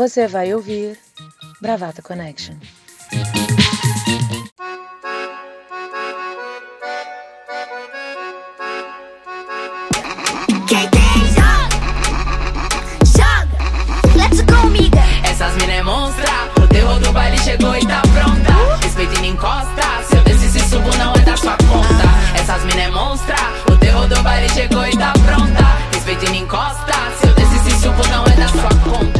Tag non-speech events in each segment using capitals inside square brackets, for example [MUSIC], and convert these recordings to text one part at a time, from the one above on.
Você vai ouvir Bravata Connection. Quem tem joga, joga, let's go, amiga. Essas mina é monstra, o terror do baile chegou e tá pronta. Respeita e não encosta, se eu e subo não é da sua conta. Essas mina é monstra, o terror do baile chegou e tá pronta. Respeita e não encosta, se eu e subo não é da sua conta.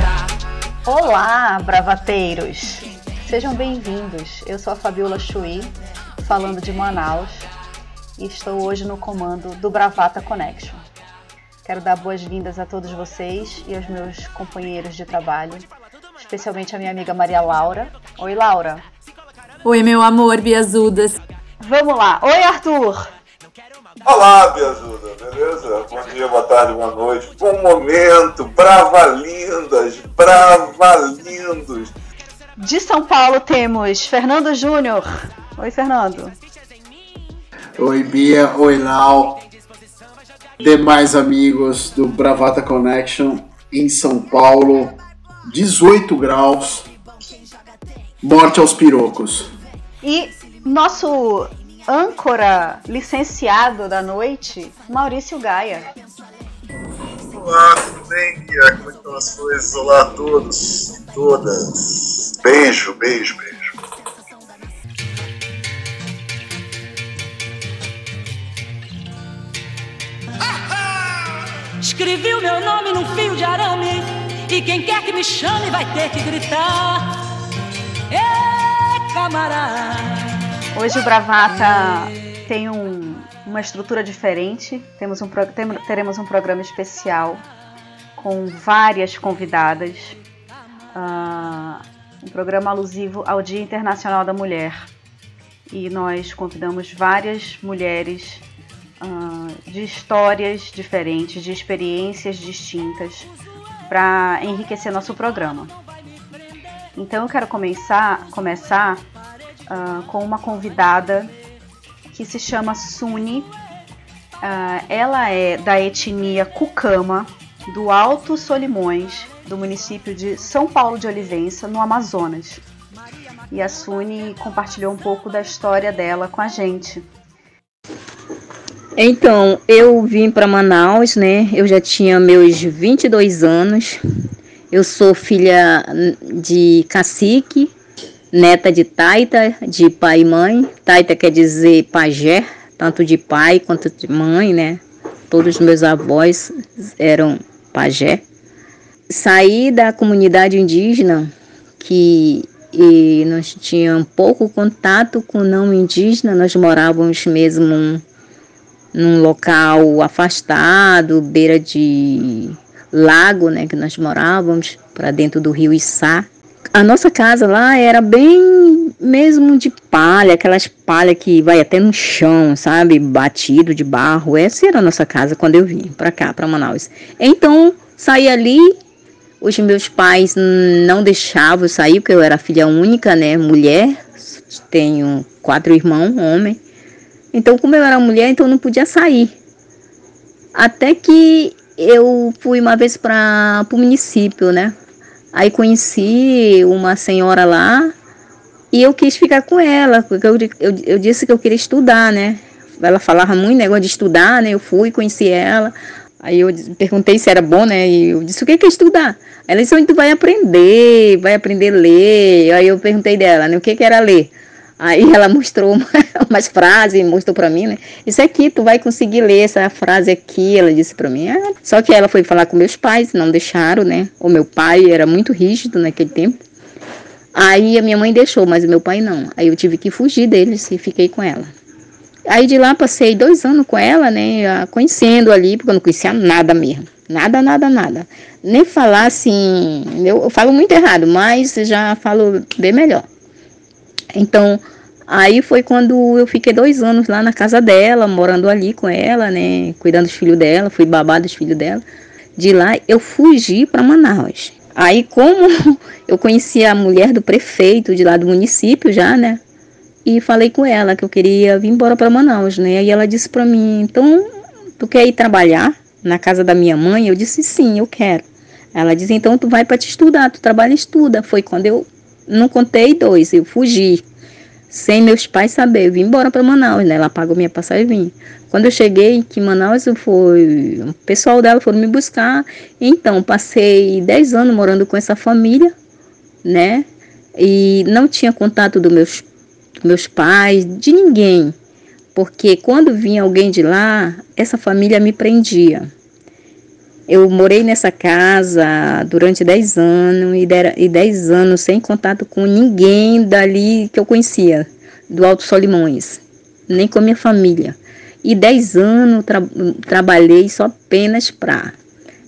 Olá, bravateiros! Sejam bem-vindos. Eu sou a Fabiola Chui, falando de Manaus, e estou hoje no comando do Bravata Connection. Quero dar boas-vindas a todos vocês e aos meus companheiros de trabalho, especialmente a minha amiga Maria Laura. Oi, Laura. Oi, meu amor, Biazudas. Vamos lá. Oi, Arthur. Olá, Biazuda, beleza? Bom dia, boa tarde, boa noite. Bom momento, brava lindas, brava lindos. De São Paulo temos Fernando Júnior. Oi, Fernando. Oi, Bia. Oi, Lau. Demais amigos do Bravata Connection em São Paulo. 18 graus. Morte aos pirocos. E nosso âncora licenciado da noite, Maurício Gaia. Olá, tudo bem, Bia? Como estão as coisas? Olá a todos e todas. Beijo, beijo, beijo. Escrevi o meu nome num fio de arame E quem quer que me chame vai ter que gritar Ê, camarada Hoje o Bravata tem um- uma estrutura diferente. Temos um, teremos um programa especial com várias convidadas. Ah, um programa alusivo ao Dia Internacional da Mulher. E nós convidamos várias mulheres ah, de histórias diferentes, de experiências distintas, para enriquecer nosso programa. Então eu quero começar, começar ah, com uma convidada que se chama Suni. Ah, ela é da etnia Cucama, do Alto Solimões, do município de São Paulo de Olivença, no Amazonas. E a Suni compartilhou um pouco da história dela com a gente. Então, eu vim para Manaus, né? Eu já tinha meus 22 anos. Eu sou filha de cacique, neta de Taita, de pai e mãe. Taita quer dizer pajé, tanto de pai quanto de mãe, né? Todos os meus avós eram pajé. Saí da comunidade indígena, que e nós tínhamos pouco contato com não indígena, nós morávamos mesmo num local afastado, beira de lago, né, que nós morávamos, para dentro do rio Içá. A nossa casa lá era bem mesmo de palha, aquelas palha que vai até no chão, sabe, batido de barro. Essa era a nossa casa quando eu vim para cá, para Manaus. Então, saí ali, os meus pais não deixavam eu sair, porque eu era filha única, né, mulher. Tenho quatro irmãos, homem. Então, como eu era mulher, então eu não podia sair. Até que eu fui uma vez para o município, né? Aí conheci uma senhora lá e eu quis ficar com ela, porque eu, eu, eu disse que eu queria estudar, né? Ela falava muito negócio de estudar, né? Eu fui, conheci ela. Aí eu perguntei se era bom, né? E eu disse, o que é estudar? Ela disse, tu vai aprender, vai aprender a ler. Aí eu perguntei dela, né? O que que era ler? Aí ela mostrou uma, [LAUGHS] umas frases, mostrou para mim, né? Isso aqui, tu vai conseguir ler essa frase aqui, ela disse para mim. Ah, só que ela foi falar com meus pais, não deixaram, né? O meu pai era muito rígido naquele tempo. Aí a minha mãe deixou, mas o meu pai não. Aí eu tive que fugir deles e fiquei com ela. Aí de lá passei dois anos com ela, né? Conhecendo ali, porque eu não conhecia nada mesmo. Nada, nada, nada. Nem falar assim. Eu, eu falo muito errado, mas já falo bem melhor. Então, aí foi quando eu fiquei dois anos lá na casa dela, morando ali com ela, né? Cuidando dos filhos dela, fui babá dos filhos dela. De lá eu fugi para Manaus. Aí, como [LAUGHS] eu conhecia a mulher do prefeito de lá do município já, né? E falei com ela que eu queria vir embora para Manaus, né? E ela disse para mim: então, tu quer ir trabalhar na casa da minha mãe? Eu disse: sim, eu quero. Ela disse, então tu vai para te estudar, tu trabalha e estuda. Foi quando eu não contei dois, eu fugi. Sem meus pais saber, eu vim embora para Manaus, né? Ela pagou minha passagem e vim. Quando eu cheguei em Manaus, foi, o pessoal dela foram me buscar. Então, passei 10 anos morando com essa família, né? E não tinha contato dos meus, dos meus pais, de ninguém. Porque quando vinha alguém de lá, essa família me prendia. Eu morei nessa casa durante 10 anos e, dera, e 10 anos sem contato com ninguém dali que eu conhecia, do Alto Solimões, nem com a minha família. E 10 anos tra trabalhei só apenas para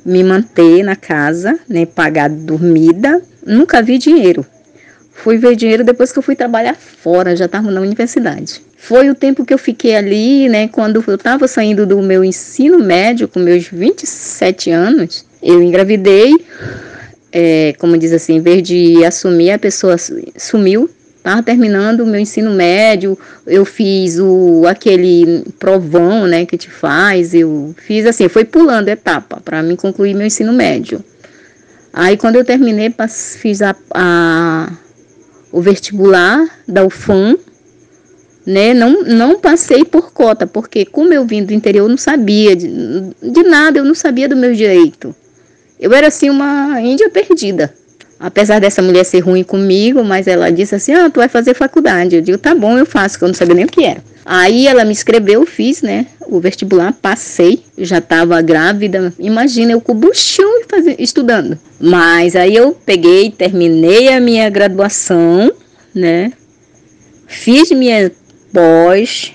me manter na casa, né, pagar dormida. Nunca vi dinheiro. Fui ver dinheiro depois que eu fui trabalhar fora, já estava na universidade. Foi o tempo que eu fiquei ali, né? Quando eu estava saindo do meu ensino médio, com meus 27 anos, eu engravidei. É, como diz assim, em vez de assumir, a pessoa sumiu. Estava terminando o meu ensino médio, eu fiz o aquele provão, né, que te faz, eu fiz assim, foi pulando etapa para mim concluir meu ensino médio. Aí quando eu terminei, fiz a, a o vestibular da UFAM, né? Não, não passei por cota, porque como eu vim do interior, eu não sabia de, de nada, eu não sabia do meu direito. Eu era assim uma índia perdida. Apesar dessa mulher ser ruim comigo, mas ela disse assim: Ah, tu vai fazer faculdade. Eu digo: Tá bom, eu faço, que eu não sabia nem o que era. Aí ela me escreveu, eu fiz, né? O vestibular, passei, já estava grávida. Imagina, eu com o buchão estudando. Mas aí eu peguei, terminei a minha graduação, né? Fiz minha pós.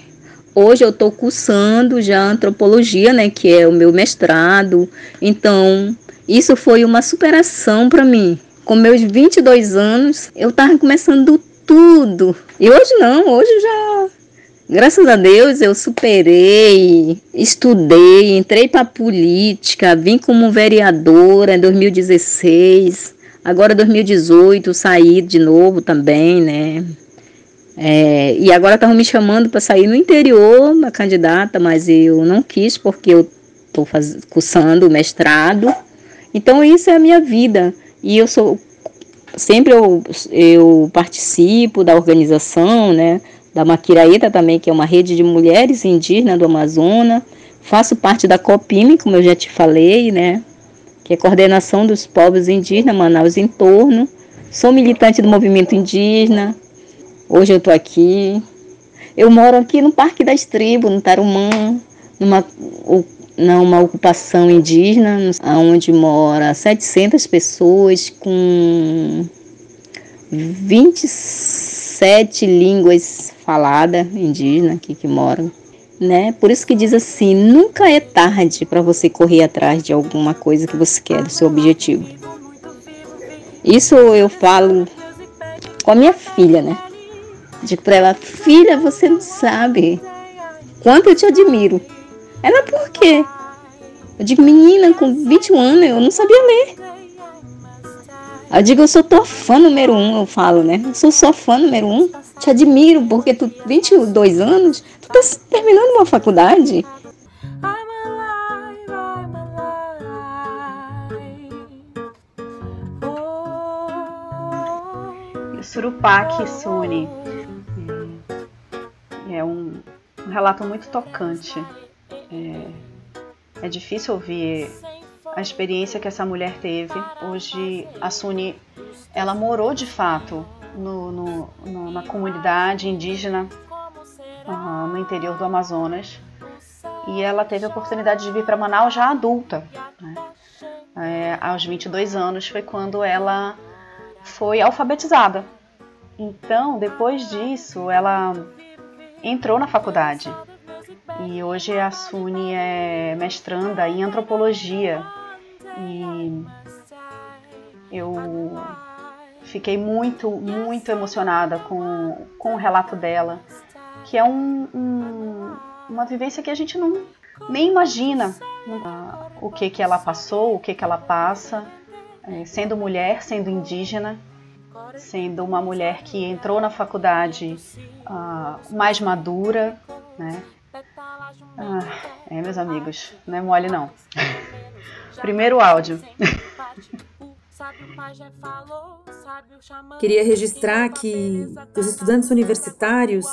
Hoje eu estou cursando já antropologia, né? Que é o meu mestrado. Então, isso foi uma superação para mim. Com meus 22 anos, eu estava começando tudo. E hoje não, hoje já Graças a Deus eu superei, estudei, entrei para política, vim como vereadora em 2016, agora 2018 saí de novo também, né? É, e agora estavam me chamando para sair no interior, uma candidata, mas eu não quis porque eu estou cursando mestrado. Então isso é a minha vida e eu sou sempre eu, eu participo da organização, né? da Maquiraíta também, que é uma rede de mulheres indígenas do Amazonas. Faço parte da COPIME, como eu já te falei, né? Que é Coordenação dos Povos Indígenas, Manaus e Entorno. Sou militante do movimento indígena. Hoje eu estou aqui. Eu moro aqui no Parque das Tribos, no Tarumã, numa, numa ocupação indígena, onde mora 700 pessoas com 27 línguas falada indígena aqui que moram, né? Por isso que diz assim, nunca é tarde para você correr atrás de alguma coisa que você quer, do seu objetivo. Isso eu falo com a minha filha, né? Digo para ela, filha, você não sabe quanto eu te admiro. Ela, por quê? Eu digo, menina, com 21 anos eu não sabia ler. Eu digo, eu sou tua fã número um, eu falo, né? Eu sou sua fã número um. Te admiro, porque tu, 22 anos, tu tá terminando uma faculdade. O Surupá Kitsune é, é um, um, relato muito tocante. É, difícil ouvir a experiência que essa mulher teve. Hoje a Suni, ela morou de fato no, no, no, na comunidade indígena uh, no interior do Amazonas e ela teve a oportunidade de vir para Manaus já adulta. Né? É, aos 22 anos foi quando ela foi alfabetizada. Então, depois disso, ela entrou na faculdade. E hoje a Suni é mestranda em antropologia. E eu fiquei muito, muito emocionada com, com o relato dela, que é um, um, uma vivência que a gente não nem imagina uh, o que, que ela passou, o que, que ela passa, é, sendo mulher, sendo indígena, sendo uma mulher que entrou na faculdade uh, mais madura, né? Ah, é, meus amigos, não é mole não. [LAUGHS] Primeiro áudio. Queria registrar que dos estudantes universitários,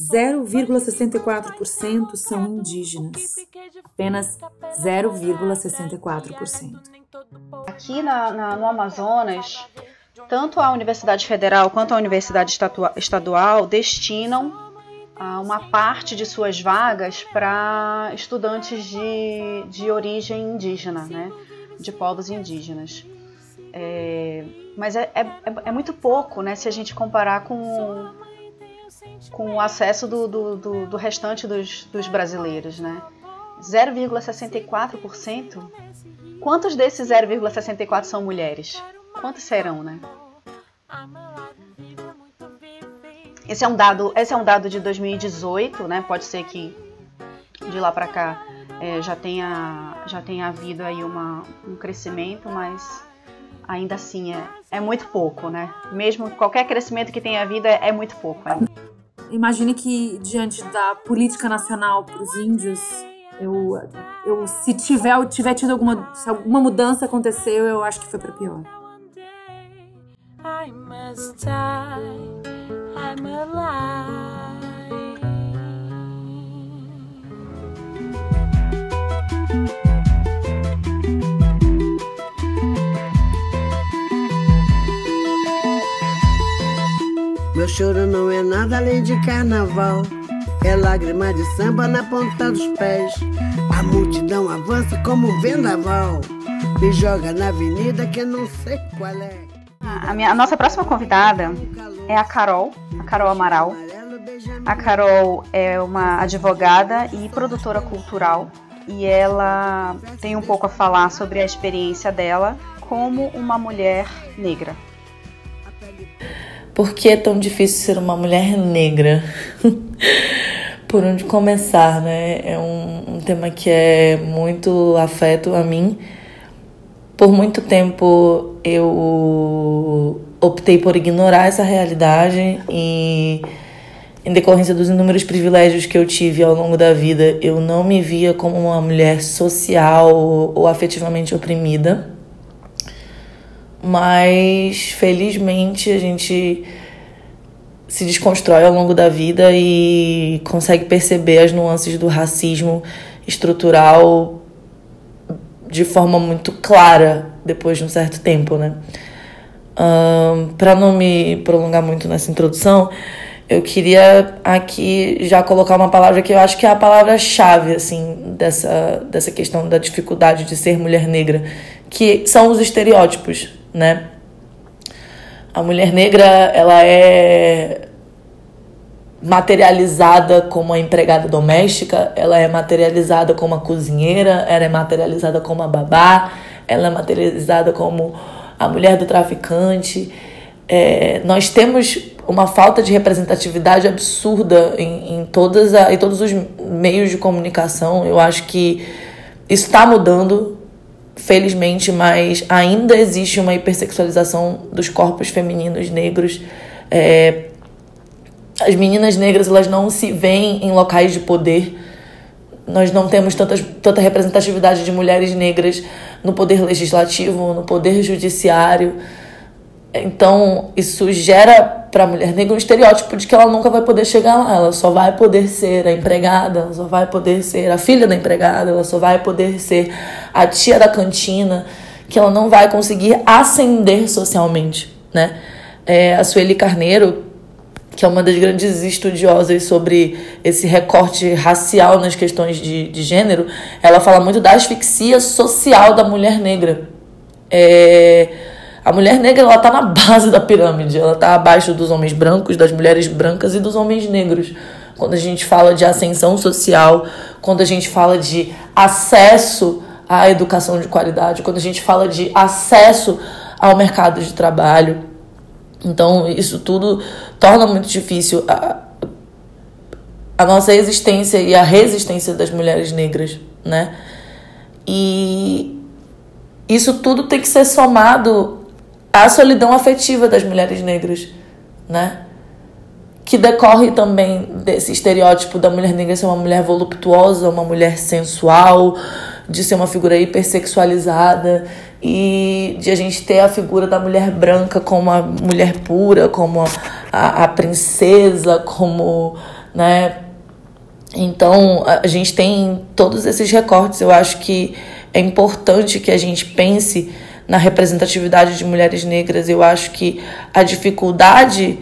0,64% são indígenas. Apenas 0,64%. Aqui na, na, no Amazonas, tanto a Universidade Federal quanto a Universidade Estadual destinam uma parte de suas vagas para estudantes de, de origem indígena, né? de povos indígenas. É, mas é, é, é, muito pouco né, se a gente comparar com, com o acesso do, do, do, do restante dos, dos brasileiros. Né? 0,64%. Quantos desses 0,64 são mulheres? Quantos serão, né? Esse é um dado, esse é um dado de 2018, né? Pode ser que de lá para cá é, já tenha já tenha havido aí uma, um crescimento, mas ainda assim é, é muito pouco, né? Mesmo qualquer crescimento que tenha havido é, é muito pouco. Né? Imagine que diante da política nacional para os índios, eu, eu se tiver tiver tido alguma se alguma mudança aconteceu, eu acho que foi para pior. I must die. I'm alive. Meu choro não é nada além de carnaval. É lágrima de samba na ponta dos pés. A multidão avança como um vendaval. Me joga na avenida que não sei qual é. A, minha, a nossa próxima convidada é a Carol, a Carol Amaral. A Carol é uma advogada e produtora cultural e ela tem um pouco a falar sobre a experiência dela como uma mulher negra. Por que é tão difícil ser uma mulher negra? [LAUGHS] Por onde começar, né? É um, um tema que é muito afeto a mim. Por muito tempo eu optei por ignorar essa realidade e em decorrência dos inúmeros privilégios que eu tive ao longo da vida, eu não me via como uma mulher social ou afetivamente oprimida. Mas felizmente a gente se desconstrói ao longo da vida e consegue perceber as nuances do racismo estrutural de forma muito clara depois de um certo tempo, né? Um, Para não me prolongar muito nessa introdução, eu queria aqui já colocar uma palavra que eu acho que é a palavra-chave assim dessa, dessa questão da dificuldade de ser mulher negra, que são os estereótipos né? A mulher negra, ela é materializada como a empregada doméstica, ela é materializada como a cozinheira, ela é materializada como a babá, ela é materializada como a mulher do traficante. É, nós temos uma falta de representatividade absurda em, em, todas a, em todos os meios de comunicação. Eu acho que isso está mudando, felizmente, mas ainda existe uma hipersexualização dos corpos femininos negros. É, as meninas negras elas não se veem em locais de poder. Nós não temos tantas, tanta representatividade de mulheres negras no poder legislativo, no poder judiciário. Então, isso gera para a mulher negra um estereótipo de que ela nunca vai poder chegar lá. Ela só vai poder ser a empregada, ela só vai poder ser a filha da empregada, ela só vai poder ser a tia da cantina, que ela não vai conseguir ascender socialmente, né? É, a Sueli Carneiro, que é uma das grandes estudiosas sobre esse recorte racial nas questões de, de gênero, ela fala muito da asfixia social da mulher negra. É a mulher negra ela tá na base da pirâmide, ela tá abaixo dos homens brancos, das mulheres brancas e dos homens negros. Quando a gente fala de ascensão social, quando a gente fala de acesso à educação de qualidade, quando a gente fala de acesso ao mercado de trabalho. Então, isso tudo torna muito difícil a, a nossa existência e a resistência das mulheres negras, né? E isso tudo tem que ser somado a solidão afetiva das mulheres negras, né? Que decorre também desse estereótipo da mulher negra ser uma mulher voluptuosa, uma mulher sensual, de ser uma figura hipersexualizada, e de a gente ter a figura da mulher branca como a mulher pura, como a, a princesa, como, né? Então a gente tem todos esses recortes. Eu acho que é importante que a gente pense na representatividade de mulheres negras. Eu acho que a dificuldade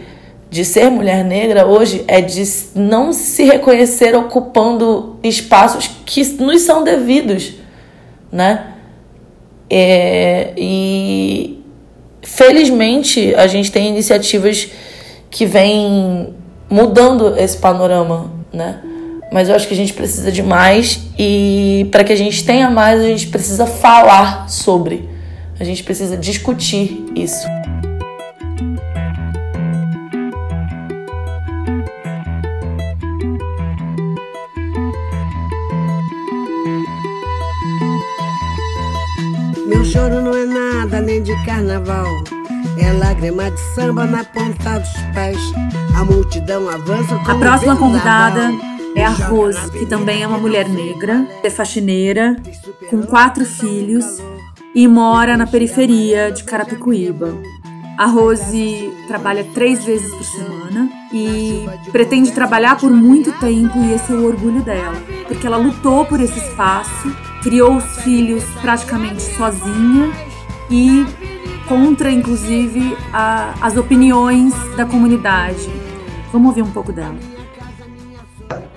de ser mulher negra hoje é de não se reconhecer ocupando espaços que nos são devidos, né? É, e felizmente a gente tem iniciativas que vêm mudando esse panorama, né? Mas eu acho que a gente precisa de mais e para que a gente tenha mais, a gente precisa falar sobre. A gente precisa discutir isso. Choro não é nada além de carnaval. É lágrima de samba na ponta dos pés. A multidão avança como A próxima convidada é a Rose, que também é uma mulher negra, é faxineira, com quatro filhos e mora na periferia de Carapicuíba. A Rose trabalha três vezes por semana e pretende trabalhar por muito tempo e esse é o orgulho dela, porque ela lutou por esse espaço, criou os filhos praticamente sozinha e contra, inclusive, a- as opiniões da comunidade. Vamos ouvir um pouco dela.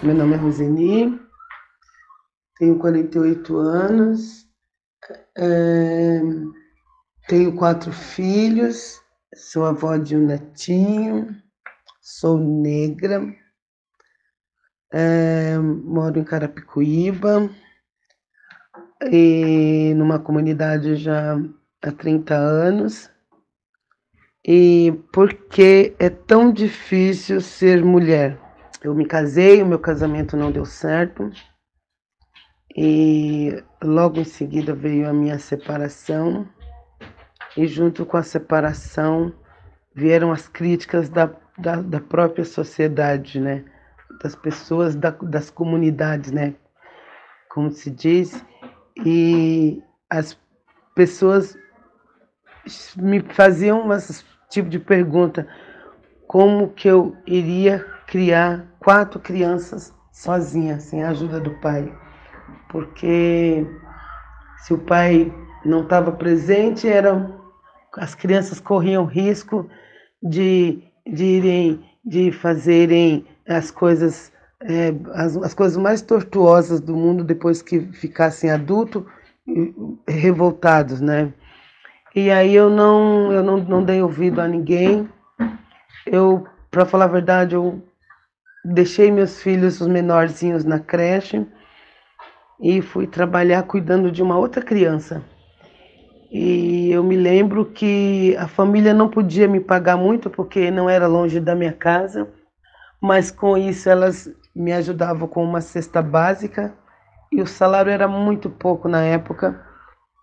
Meu nome é Roseni, tenho 48 anos, é, tenho quatro filhos, sou avó de um netinho, sou negra, é, moro em Carapicuíba, e numa comunidade já há 30 anos. E por que é tão difícil ser mulher? Eu me casei, o meu casamento não deu certo. E logo em seguida veio a minha separação. E junto com a separação vieram as críticas da, da, da própria sociedade, né? Das pessoas, da, das comunidades, né? Como se diz. E as pessoas me faziam esse tipo de pergunta: como que eu iria criar quatro crianças sozinha, sem a ajuda do pai? Porque se o pai não estava presente, eram as crianças corriam risco de, de irem, de fazerem as coisas, é, as, as coisas mais tortuosas do mundo depois que ficassem adultos, e- revoltados, né? E aí eu não, eu não, não dei ouvido a ninguém. Eu, para falar a verdade, eu deixei meus filhos, os menorzinhos, na creche e fui trabalhar cuidando de uma outra criança. E eu me lembro que a família não podia me pagar muito porque não era longe da minha casa, mas com isso elas me ajudavam com uma cesta básica e o salário era muito pouco na época.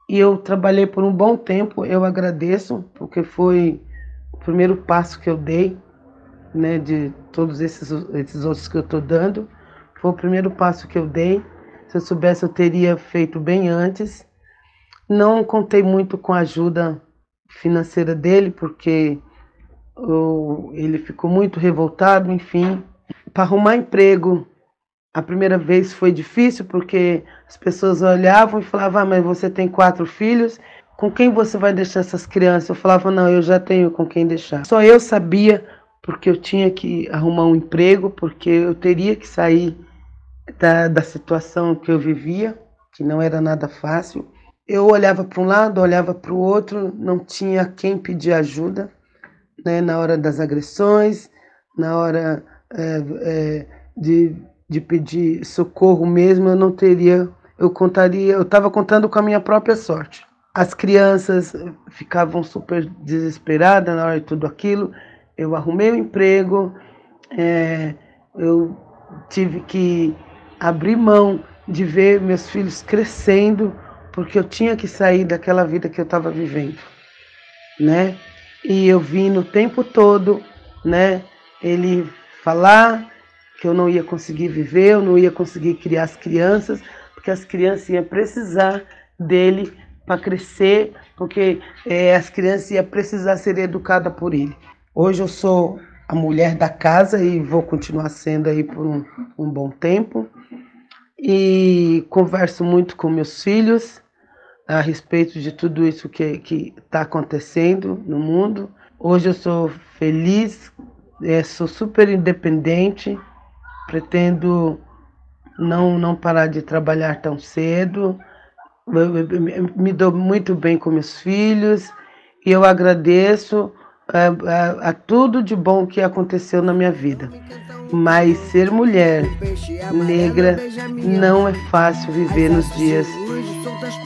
E eu trabalhei por um bom tempo, eu agradeço, porque foi o primeiro passo que eu dei, né, de todos esses, esses outros que eu estou dando. Foi o primeiro passo que eu dei. Se eu soubesse, eu teria feito bem antes. Não contei muito com a ajuda financeira dele, porque eu- ele ficou muito revoltado, enfim. Para arrumar emprego, a primeira vez foi difícil, porque as pessoas olhavam e falavam: ah, mas você tem quatro filhos, com quem você vai deixar essas crianças? Eu falava: não, eu já tenho com quem deixar. Só eu sabia, porque eu tinha que arrumar um emprego, porque eu teria que sair da, da situação que eu vivia, que não era nada fácil. Eu olhava para um lado, olhava para o outro, não tinha quem pedir ajuda, né, na hora das agressões, na hora é, é, de, de pedir socorro mesmo, eu não teria, eu contaria, eu estava contando com a minha própria sorte. As crianças ficavam super desesperadas na hora de tudo aquilo. Eu arrumei o emprego, é, eu tive que abrir mão de ver meus filhos crescendo, porque eu tinha que sair daquela vida que eu estava vivendo, né? E eu vi no tempo todo, né, ele falar que eu não ia conseguir viver, eu não ia conseguir criar as crianças, porque as crianças iam precisar dele para crescer, porque é, as crianças iam precisar ser educadas por ele. Hoje eu sou a mulher da casa e vou continuar sendo aí por um, um bom tempo. E converso muito com meus filhos a respeito de tudo isso que está acontecendo no mundo. Hoje eu sou feliz, é, sou super independente, pretendo não, não parar de trabalhar tão cedo, me dou muito bem com meus filhos e eu agradeço a, a, a tudo de bom que aconteceu na minha vida. Mas ser mulher negra não é fácil viver nos dias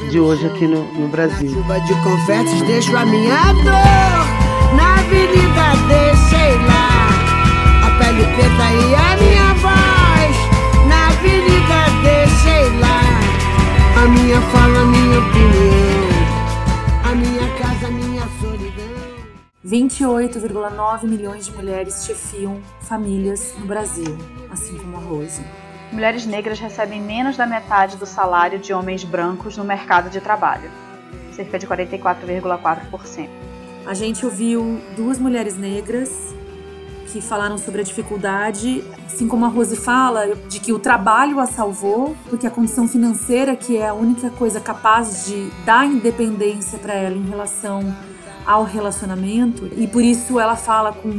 de hoje aqui no, no Brasil. Chuva de confetes, deixo a minha dor na avenida, deixei a minha fala, a minha opinião, a minha casa, a minha solidão. 28,9 milhões de mulheres chefiam famílias no Brasil, assim como a Rose. Mulheres negras recebem menos da metade do salário de homens brancos no mercado de trabalho, cerca de 44,4%. A gente ouviu duas mulheres negras que falaram sobre a dificuldade, assim como a Rose fala, de que o trabalho a salvou, porque a condição financeira, que é a única coisa capaz de dar independência para ela em relação ao relacionamento, e por isso ela fala com,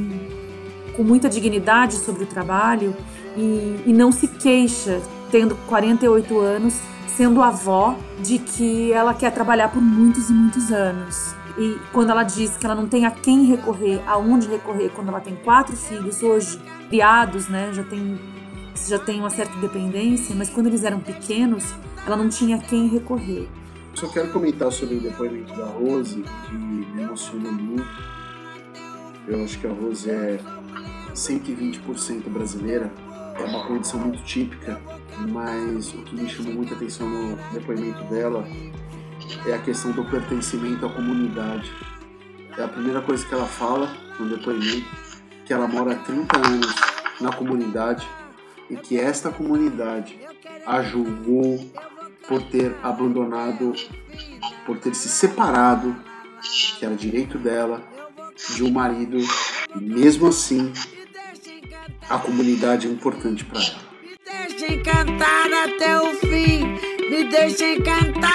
com muita dignidade sobre o trabalho e, e não se queixa, tendo 48 anos, sendo avó, de que ela quer trabalhar por muitos e muitos anos. E quando ela diz que ela não tem a quem recorrer, aonde recorrer, quando ela tem quatro filhos hoje, criados, né, já tem, já tem uma certa independência, mas quando eles eram pequenos, ela não tinha a quem recorrer. Só quero comentar sobre o depoimento da Rose, que me emocionou muito. Eu acho que a Rose é 120% brasileira, é uma condição muito típica, mas o que me chamou muita atenção no depoimento dela é a questão do pertencimento à comunidade. É a primeira coisa que ela fala no depoimento, que ela mora há 30 anos na comunidade e que esta comunidade a julgou por ter abandonado, por ter se separado, que era direito dela, de um marido, e mesmo assim a comunidade é importante para ela. Me cantar até o fim, me deixem cantar,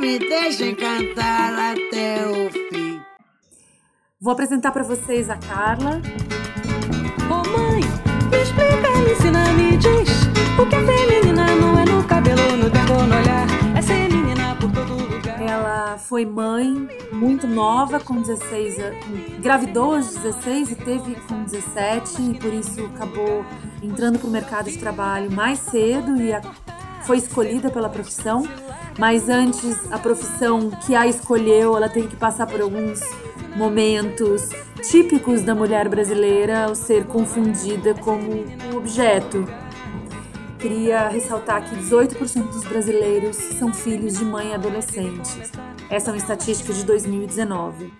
me deixem cantar até o fim. Vou apresentar para vocês a Carla. Ô oh, mãe, me explica, me ensina, me diz o que é feminina, não é no cabelo, no tempo, no olhar, é ser menina por todo lugar. Ela foi mãe muito nova, com 16 anos, engravidou aos 16 e teve com 17, e por isso acabou entrando para o mercado de trabalho mais cedo e a, foi escolhida pela profissão. Mas antes, a profissão que a escolheu, ela tem que passar por alguns momentos típicos da mulher brasileira ao ser confundida como um objeto. Queria ressaltar que 18% dos brasileiros são filhos de mãe adolescente. Essa é uma estatística de 2019.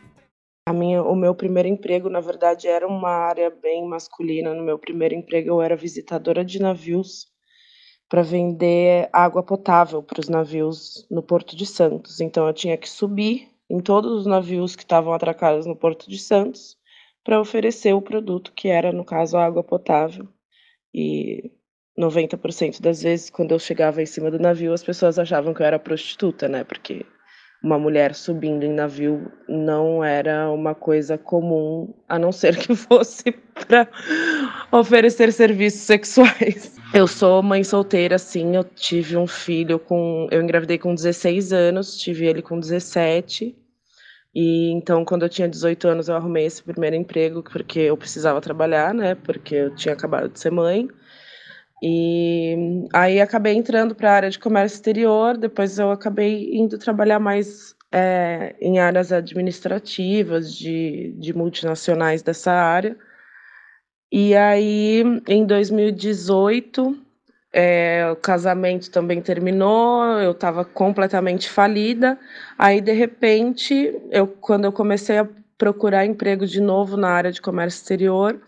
A minha, o meu primeiro emprego, na verdade, era uma área bem masculina. No meu primeiro emprego, eu era visitadora de navios para vender água potável para os navios no Porto de Santos. Então, eu tinha que subir em todos os navios que estavam atracados no Porto de Santos para oferecer o produto que era, no caso, a água potável. E 90% das vezes, quando eu chegava em cima do navio, as pessoas achavam que eu era prostituta, né? Porque uma mulher subindo em navio não era uma coisa comum, a não ser que [LAUGHS] fosse para oferecer serviços sexuais. Eu sou mãe solteira, sim, eu tive um filho com. Eu engravidei com 16 anos, tive ele com 17. E então, quando eu tinha 18 anos, eu arrumei esse primeiro emprego porque eu precisava trabalhar, né? Porque eu tinha acabado de ser mãe. E aí acabei entrando para a área de comércio exterior, depois eu acabei indo trabalhar mais é, em áreas administrativas de, de multinacionais dessa área. E aí, em 2018, é, o casamento também terminou, eu estava completamente falida. Aí, de repente, eu, quando eu comecei a procurar emprego de novo na área de comércio exterior,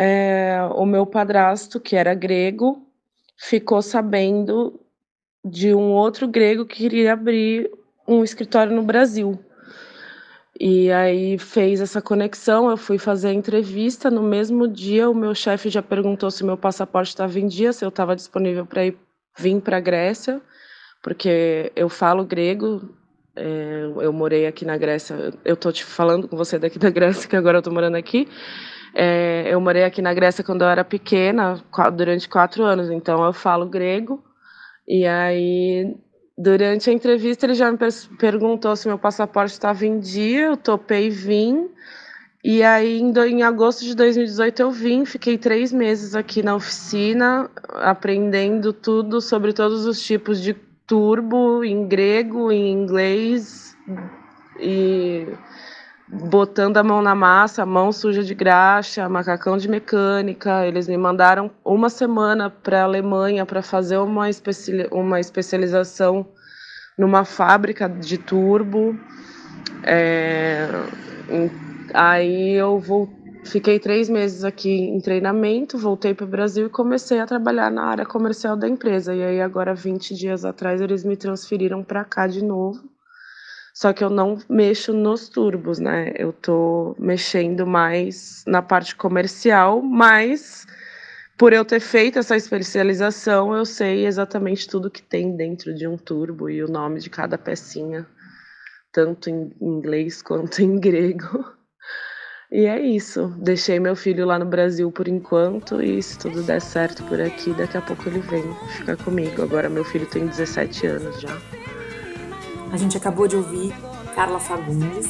é, o meu padrasto, que era grego, ficou sabendo de um outro grego que queria abrir um escritório no Brasil. E aí fez essa conexão, eu fui fazer a entrevista. No mesmo dia, o meu chefe já perguntou se meu passaporte estava em dia, se eu estava disponível para ir vir para a Grécia, porque eu falo grego. É, eu morei aqui na Grécia. Eu tô te falando com você daqui da Grécia, que agora eu tô morando aqui. É, eu morei aqui na Grécia quando eu era pequena, durante quatro anos, então eu falo grego. E aí Durante a entrevista, ele já me perguntou se meu passaporte estava em dia, eu topei vim. E aí, em agosto de 2018, eu vim, fiquei três meses aqui na oficina, aprendendo tudo sobre todos os tipos de turbo, em grego, em inglês, e botando a mão na massa, mão suja de graxa, macacão de mecânica. Eles me mandaram uma semana para a Alemanha para fazer uma, especi uma especialização numa fábrica de turbo. É, aí eu vou, fiquei três meses aqui em treinamento, voltei para o Brasil e comecei a trabalhar na área comercial da empresa. E aí agora, 20 dias atrás, eles me transferiram para cá de novo só que eu não mexo nos turbos, né? Eu tô mexendo mais na parte comercial, mas por eu ter feito essa especialização, eu sei exatamente tudo que tem dentro de um turbo e o nome de cada pecinha, tanto em inglês quanto em grego. E é isso. Deixei meu filho lá no Brasil por enquanto e se tudo der certo por aqui, daqui a pouco ele vem ficar comigo. Agora meu filho tem 17 anos já. A gente acabou de ouvir Carla Fagundes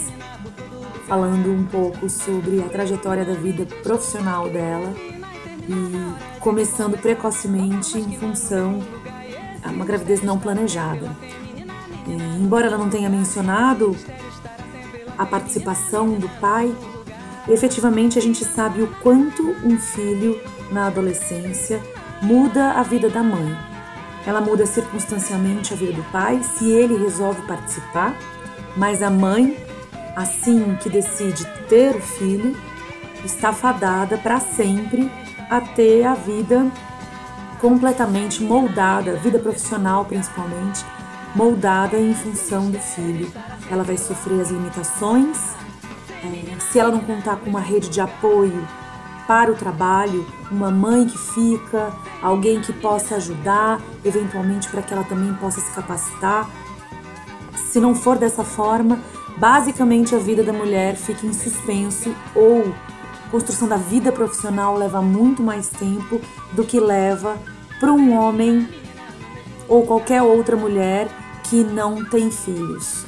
falando um pouco sobre a trajetória da vida profissional dela e começando precocemente em função a uma gravidez não planejada. E, embora ela não tenha mencionado a participação do pai, efetivamente a gente sabe o quanto um filho na adolescência muda a vida da mãe. Ela muda circunstancialmente a vida do pai se ele resolve participar, mas a mãe, assim que decide ter o filho, está fadada para sempre a ter a vida completamente moldada, vida profissional principalmente, moldada em função do filho. Ela vai sofrer as limitações. É, se ela não contar com uma rede de apoio para o trabalho, uma mãe que fica, alguém que possa ajudar, eventualmente para que ela também possa se capacitar. Se não for dessa forma, basicamente a vida da mulher fica em suspenso ou construção da vida profissional leva muito mais tempo do que leva para um homem ou qualquer outra mulher que não tem filhos.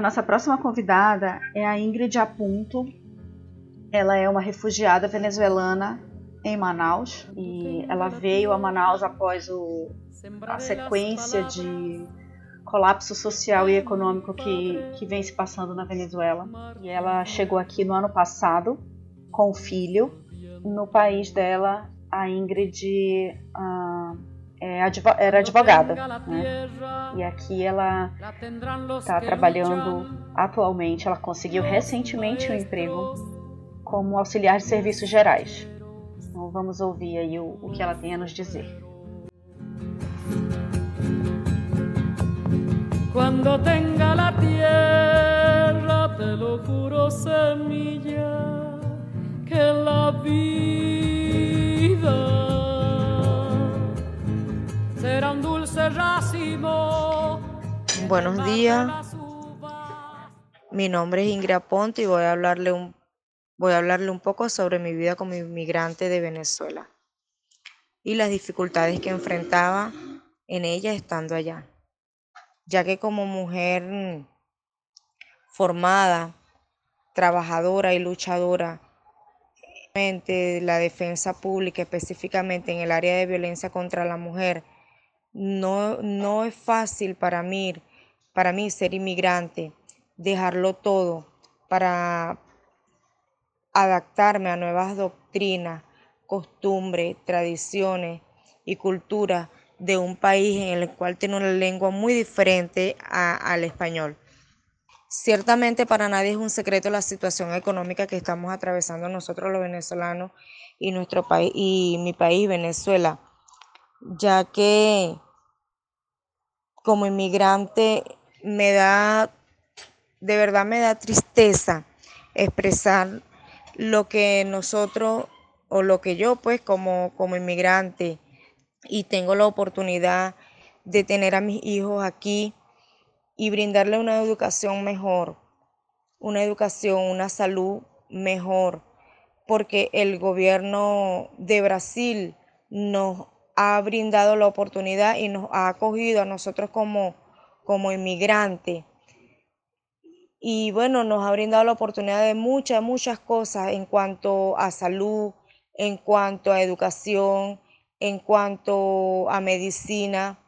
A nossa próxima convidada é a Ingrid Apunto. Ela é uma refugiada venezuelana em Manaus e ela veio a Manaus após o, a sequência de colapso social e econômico que, que vem se passando na Venezuela. E ela chegou aqui no ano passado com o filho. No país dela, a Ingrid uh, é, era advogada. Né? E aqui ela está trabalhando atualmente, ela conseguiu recentemente um emprego como auxiliar de serviços gerais. Então vamos ouvir aí o, o que ela tem a nos dizer. Cuando tenga la tierra, te lo juro, semilla, que la vida Buenos días. Mi nombre es Ingrid Aponte y voy a hablarle un voy a hablarle un poco sobre mi vida como inmigrante de Venezuela y las dificultades que enfrentaba en ella estando allá. Ya que como mujer formada, trabajadora y luchadora la defensa pública, específicamente en el área de violencia contra la mujer, no, no es fácil para mí, para mí ser inmigrante, dejarlo todo para adaptarme a nuevas doctrinas, costumbres, tradiciones y culturas de un país en el cual tiene una lengua muy diferente al español. Ciertamente para nadie es un secreto la situación económica que estamos atravesando nosotros los venezolanos y nuestro país y mi país Venezuela, ya que como inmigrante me da de verdad me da tristeza expresar lo que nosotros o lo que yo pues como como inmigrante y tengo la oportunidad de tener a mis hijos aquí y brindarle una educación mejor, una educación, una salud mejor, porque el gobierno de Brasil nos ha brindado la oportunidad y nos ha acogido a nosotros como, como inmigrantes. Y bueno, nos ha brindado la oportunidad de muchas, muchas cosas en cuanto a salud, en cuanto a educación, en cuanto a medicina,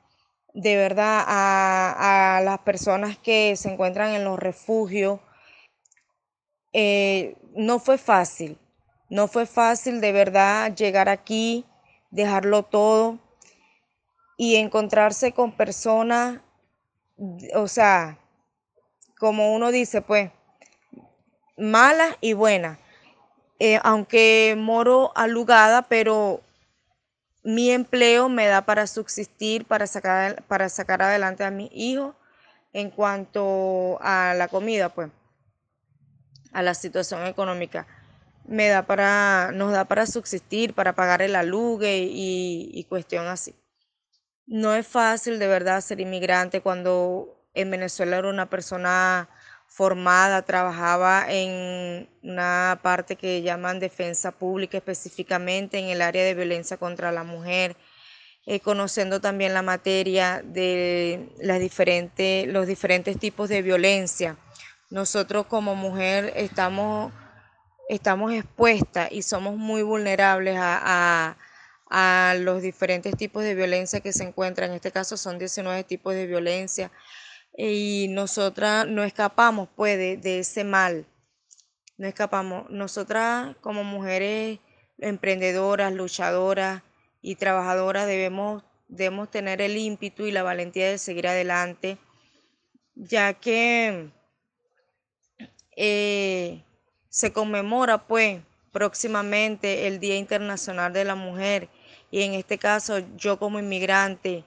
de verdad a, las personas que se encuentran en los refugios. Eh, no fue fácil, no fue fácil de verdad llegar aquí, dejarlo todo y encontrarse con personas, o sea, como uno dice, pues, malas y buenas. Eh, aunque moro alugada, pero mi empleo me da para subsistir, para sacar, para sacar adelante a mis hijos en cuanto a la comida, pues, a la situación económica. Me da para, nos da para subsistir, para pagar el alugue y, y cuestión así. No es fácil de verdad ser inmigrante cuando en Venezuela era una persona formada, trabajaba en una parte que llaman defensa pública específicamente en el área de violencia contra la mujer, eh, conociendo también la materia de las diferentes, los diferentes tipos de violencia. Nosotros como mujer estamos, estamos expuestas y somos muy vulnerables a, a, los diferentes tipos de violencia que se encuentran. En este caso son 19 tipos de violencia y nosotras no escapamos pues de, ese mal, no escapamos. Nosotras como mujeres emprendedoras, luchadoras y trabajadoras debemos, debemos tener el ímpetu y la valentía de seguir adelante, ya que eh, se conmemora pues próximamente el Día Internacional de la Mujer y en este caso yo como inmigrante,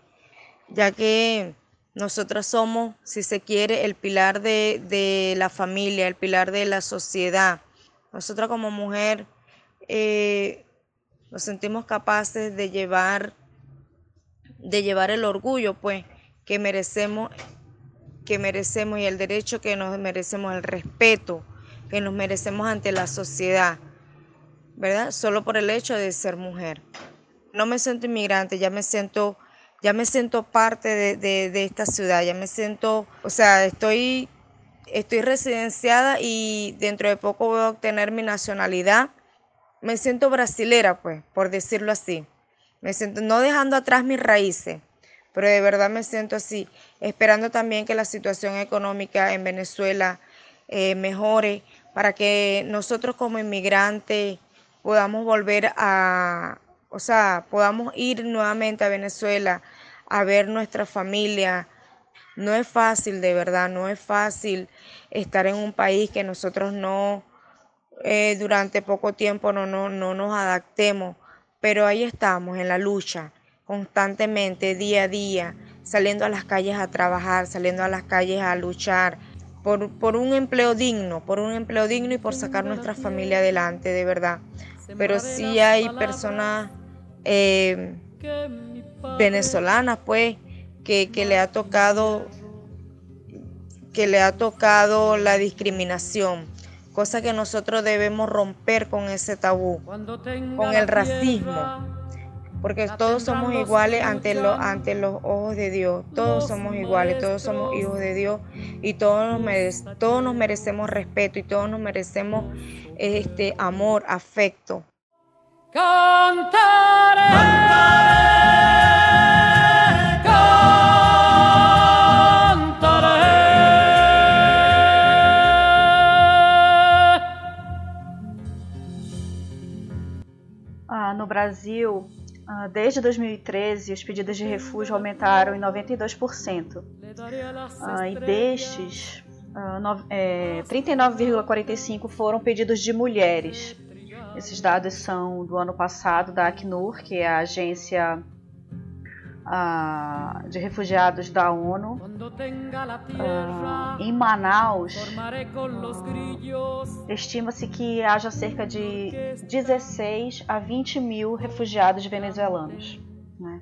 ya que nosotras somos, si se quiere, el pilar de, la familia, el pilar de la sociedad. Nosotras como mujer eh, nos sentimos capaces de llevar, de llevar el orgullo, pues, que merecemos, que merecemos y el derecho que nos merecemos, el respeto que nos merecemos ante la sociedad, ¿verdad? Solo por el hecho de ser mujer. No me siento inmigrante, ya me siento ya me siento parte de, esta ciudad, ya me siento, o sea, estoy, estoy residenciada y dentro de poco voy a obtener mi nacionalidad. Me siento brasilera, pues, por decirlo así. Me siento, no dejando atrás mis raíces, pero de verdad me siento así, esperando también que la situación económica en Venezuela eh, mejore para que nosotros como inmigrantes podamos volver a, o sea, podamos ir nuevamente a Venezuela a ver nuestra familia. No es fácil, de verdad, no es fácil estar en un país que nosotros no, eh, durante poco tiempo no, no, no nos adaptemos, pero ahí estamos en la lucha, constantemente, día a día, saliendo a las calles a trabajar, saliendo a las calles a luchar por, por un empleo digno, por un empleo digno y por sacar nuestra familia adelante, de verdad. Pero sí hay personas eh, venezolana, pues, que, le ha tocado que le ha tocado la discriminación, cosa que nosotros debemos romper con ese tabú, con el racismo, porque todos somos iguales ante, lo, ante los ojos de Dios, todos somos iguales, todos somos hijos de Dios. Y todos nos, todos nos merecemos respeto y todos nos merecemos este amor, afecto. no Brasil, ah, desde 2013, os pedidos de refúgio aumentaram em 92%. Ah, e destes, uh, é, 39,45 foram pedidos de mulheres. Esses dados são do ano passado da Acnur, que é a agência uh, de refugiados da ONU. Uh, em Manaus, estima-se que haja cerca de 16 a 20 mil refugiados venezuelanos. Né?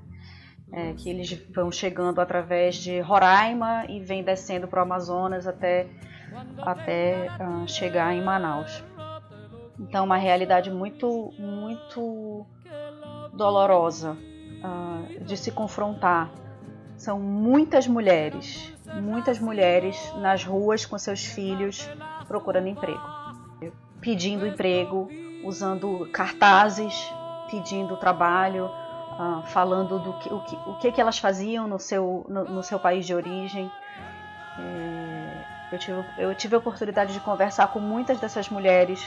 É, que eles vão chegando através de Roraima e vêm descendo para o Amazonas até, até uh, chegar em Manaus. Então, uma realidade muito, muito dolorosa uh, de se confrontar. São muitas mulheres, muitas mulheres nas ruas com seus filhos procurando emprego, pedindo emprego, usando cartazes, pedindo trabalho, uh, falando do que o, que, o que, que elas faziam no seu, no, no seu país de origem. É, eu, tive, eu tive a oportunidade de conversar com muitas dessas mulheres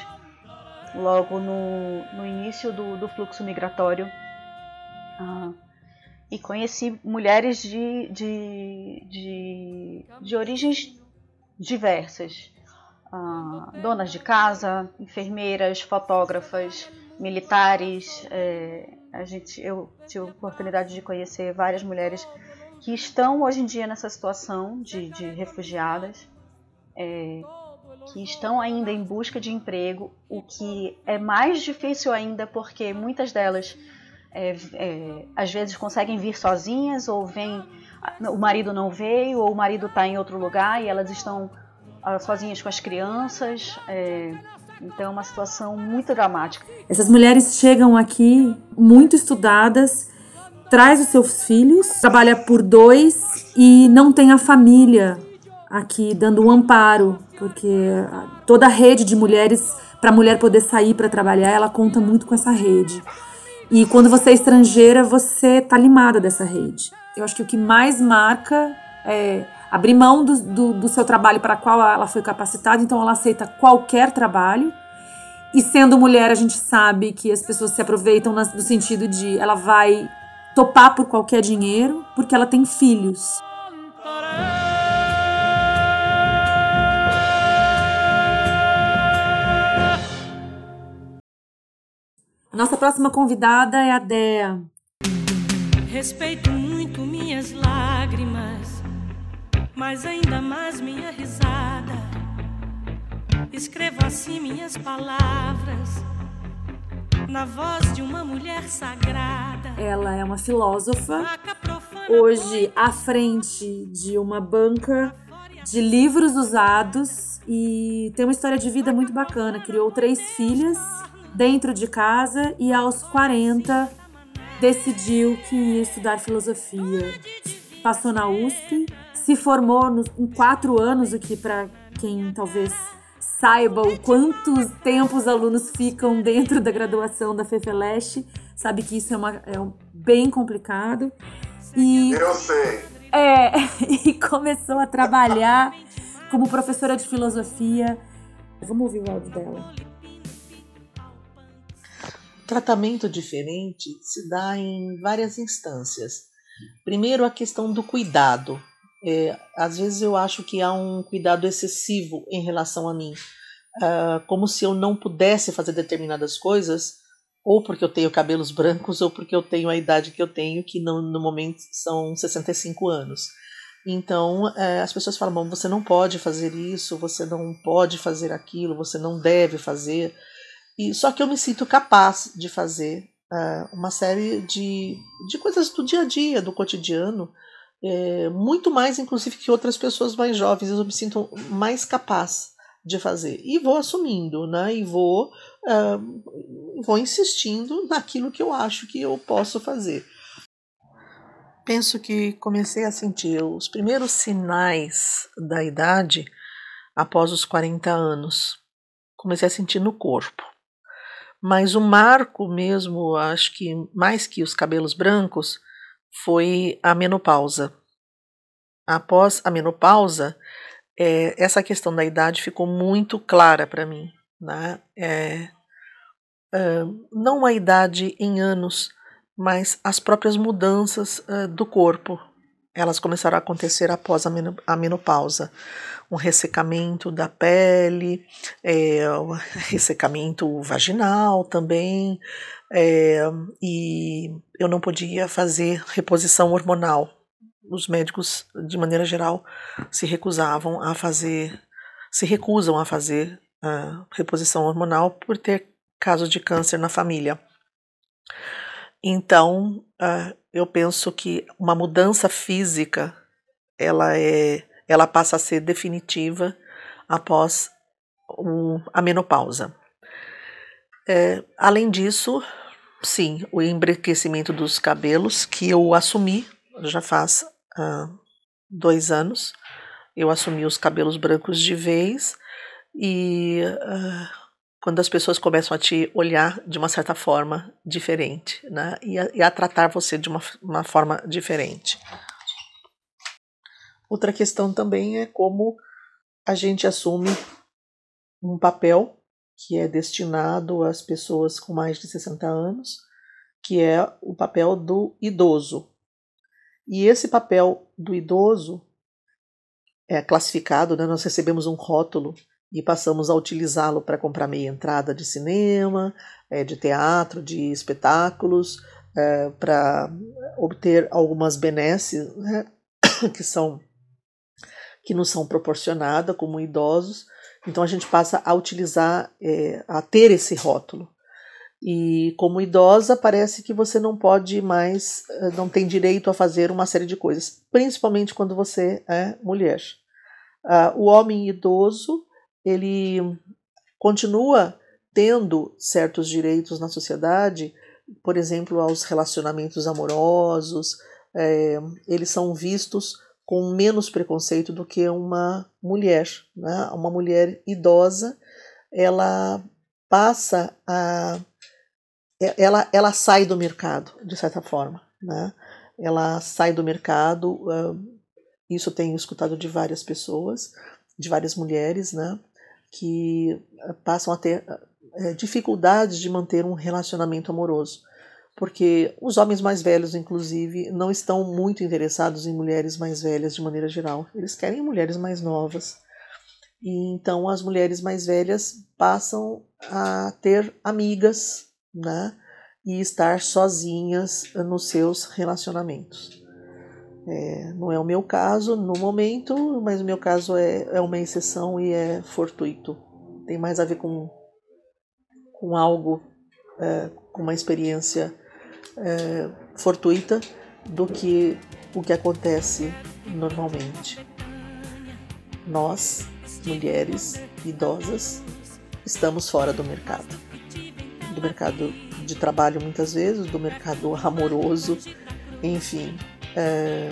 logo no, no início do, do fluxo migratório. Uh, e conheci mulheres de, de, de, de origens diversas. Uh, donas de casa, enfermeiras, fotógrafas, militares, é, a gente, eu tive a oportunidade de conhecer várias mulheres que estão hoje em dia nessa situação de, de refugiadas, é, que estão ainda em busca de emprego, o que é mais difícil ainda porque muitas delas é, é, às vezes conseguem vir sozinhas ou vem o marido não veio ou o marido está em outro lugar e elas estão uh, sozinhas com as crianças. É, então é uma situação muito dramática. Essas mulheres chegam aqui muito estudadas, traz os seus filhos, trabalha por dois e não tem a família aqui dando um amparo, porque toda a rede de mulheres para a mulher poder sair para trabalhar, ela conta muito com essa rede. E quando você é estrangeira, você tá limada dessa rede. Eu acho que o que mais marca é abrir mão do, do, do seu trabalho para qual ela foi capacitada, então ela aceita qualquer trabalho. E sendo mulher, a gente sabe que as pessoas se aproveitam no sentido de ela vai topar por qualquer dinheiro porque ela tem filhos. Nossa próxima convidada é a Dea. Respeito muito minhas lágrimas, mas ainda mais minha risada. Escrevo assim minhas palavras na voz de uma mulher sagrada. Ela é uma filósofa, hoje à frente de uma banca de livros usados e tem uma história de vida muito bacana. Criou três filhas dentro de casa e aos 40 decidiu que ia estudar filosofia. Passou na USP, se formou no, em quatro anos, o que para quem talvez saiba o quantos tempos os alunos ficam dentro da graduação da FEFELESH, sabe que isso é, uma, é um, bem complicado. E, Eu sei. É, [LAUGHS] e começou a trabalhar como professora de filosofia. Vamos ouvir o áudio dela tratamento diferente se dá em várias instâncias. Primeiro, a questão do cuidado. É, às vezes eu acho que há um cuidado excessivo em relação a mim, uh, como se eu não pudesse fazer determinadas coisas, ou porque eu tenho cabelos brancos, ou porque eu tenho a idade que eu tenho, que no, no momento são 65 anos. Então, é, as pessoas falam: você não pode fazer isso, você não pode fazer aquilo, você não deve fazer. E só que eu me sinto capaz de fazer uh, uma série de, de coisas do dia a dia, do cotidiano, é, muito mais, inclusive, que outras pessoas mais jovens. Eu me sinto mais capaz de fazer. E vou assumindo, né? E vou, uh, vou insistindo naquilo que eu acho que eu posso fazer. Penso que comecei a sentir os primeiros sinais da idade após os 40 anos. Comecei a sentir no corpo. Mas o marco mesmo, acho que mais que os cabelos brancos, foi a menopausa. Após a menopausa, é, essa questão da idade ficou muito clara para mim. Né? É, não a idade em anos, mas as próprias mudanças do corpo. Elas começaram a acontecer após a menopausa. Um ressecamento da pele, é, [LAUGHS] ressecamento vaginal também, é, e eu não podia fazer reposição hormonal. Os médicos, de maneira geral, se recusavam a fazer, se recusam a fazer a reposição hormonal por ter casos de câncer na família. Então, uh, eu penso que uma mudança física ela é, ela passa a ser definitiva após o, a menopausa. É, além disso, sim, o embranquecimento dos cabelos que eu assumi já faz uh, dois anos. Eu assumi os cabelos brancos de vez e uh, quando as pessoas começam a te olhar de uma certa forma diferente, né? E a, e a tratar você de uma, uma forma diferente. Outra questão também é como a gente assume um papel que é destinado às pessoas com mais de 60 anos, que é o papel do idoso. E esse papel do idoso é classificado, né? nós recebemos um rótulo e passamos a utilizá-lo para comprar meia entrada de cinema, é, de teatro, de espetáculos, é, para obter algumas benesses né, [COUGHS] que são que nos são proporcionadas como idosos. Então a gente passa a utilizar, é, a ter esse rótulo. E como idosa, parece que você não pode mais, não tem direito a fazer uma série de coisas, principalmente quando você é mulher. Uh, o homem idoso ele continua tendo certos direitos na sociedade, por exemplo, aos relacionamentos amorosos, é, eles são vistos com menos preconceito do que uma mulher. Né? Uma mulher idosa, ela passa a. Ela, ela sai do mercado, de certa forma. Né? Ela sai do mercado, isso tenho escutado de várias pessoas, de várias mulheres, né? Que eh, passam a ter é, dificuldades de manter um relacionamento amoroso, porque os homens mais velhos, inclusive, não estão muito interessados em mulheres mais velhas de maneira geral. Eles querem mulheres mais novas. E então as mulheres mais velhas passam a ter amigas, né? E estar sozinhas nos seus relacionamentos. É, não é o meu caso no momento, mas o meu caso é, é uma exceção e é fortuito. Tem mais a ver com, com algo, é, com uma experiência é, fortuita do que o que acontece normalmente. Nós, mulheres idosas, estamos fora do mercado. Do mercado de trabalho, muitas vezes, do mercado [LAUGHS] amoroso, enfim, é,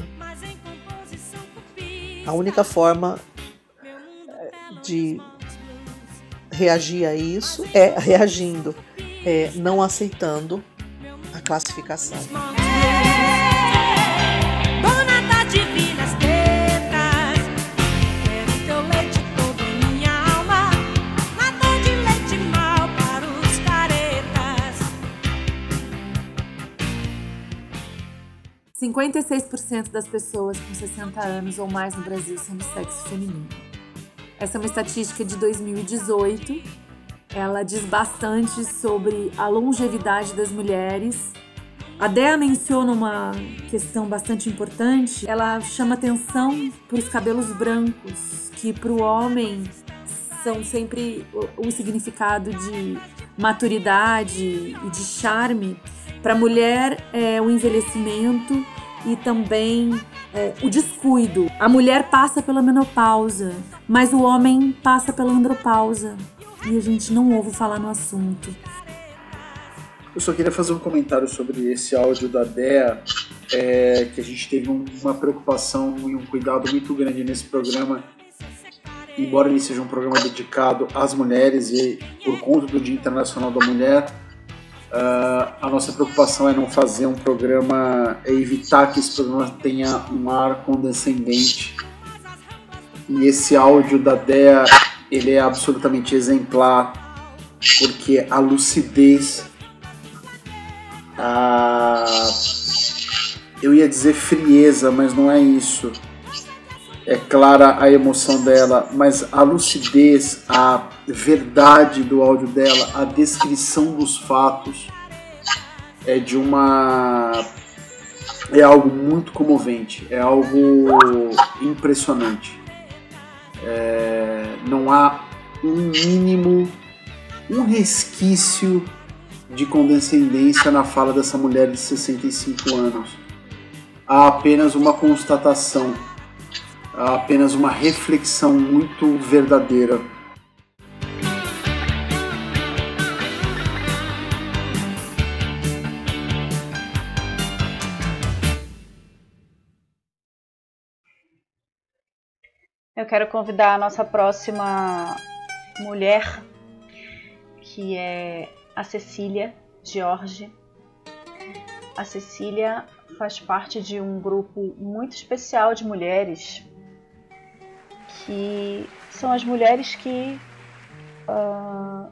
a única forma é, de reagir a isso é reagindo, é, não aceitando a classificação. Cinquenta e seis por cento das pessoas com 60 anos ou mais no Brasil são do sexo feminino. Essa é uma estatística de 2018. Ela diz bastante sobre a longevidade das mulheres. A Dea menciona uma questão bastante importante. Ela chama atenção para os cabelos brancos, que para o homem são sempre um significado de maturidade e de charme. Para a mulher é o envelhecimento e também é, o descuido. A mulher passa pela menopausa, mas o homem passa pela andropausa e a gente não ouve falar no assunto. Eu só queria fazer um comentário sobre esse áudio da DEA, é, que a gente teve um, uma preocupação e um cuidado muito grande nesse programa, embora ele seja um programa dedicado às mulheres e por conta do Dia Internacional da Mulher, Uh, a nossa preocupação é não fazer um programa, é evitar que esse programa tenha um ar condescendente. E esse áudio da DEA, ele é absolutamente exemplar, porque a lucidez, a eu ia dizer frieza, mas não é isso. É clara a emoção dela, mas a lucidez, a verdade do áudio dela, a descrição dos fatos é de uma é algo muito comovente, é algo impressionante. É, não há um mínimo, um resquício de condescendência na fala dessa mulher de 65 anos. Há apenas uma constatação, apenas uma reflexão muito verdadeira. Eu quero convidar a nossa próxima mulher, que é a Cecília Jorge. A Cecília faz parte de um grupo muito especial de mulheres, que são as mulheres que uh,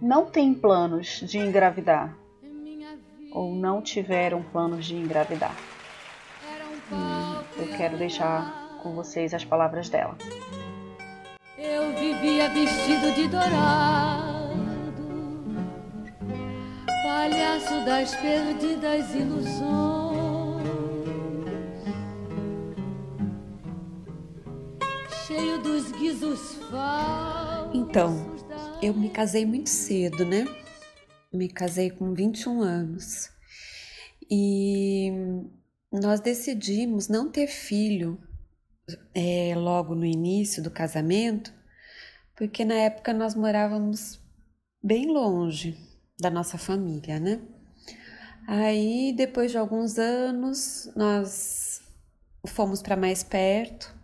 não têm planos de engravidar ou não tiveram planos de engravidar. E eu quero deixar com vocês as palavras dela. Eu vivia vestido de dourado, palhaço das perdidas ilusões, cheio dos guizos falsos. Então, eu me casei muito cedo, né? Me casei com 21 anos. E nós decidimos não ter filho é, logo no início do casamento, porque na época nós morávamos bem longe da nossa família, né? Aí, depois de alguns anos, nós fomos para mais perto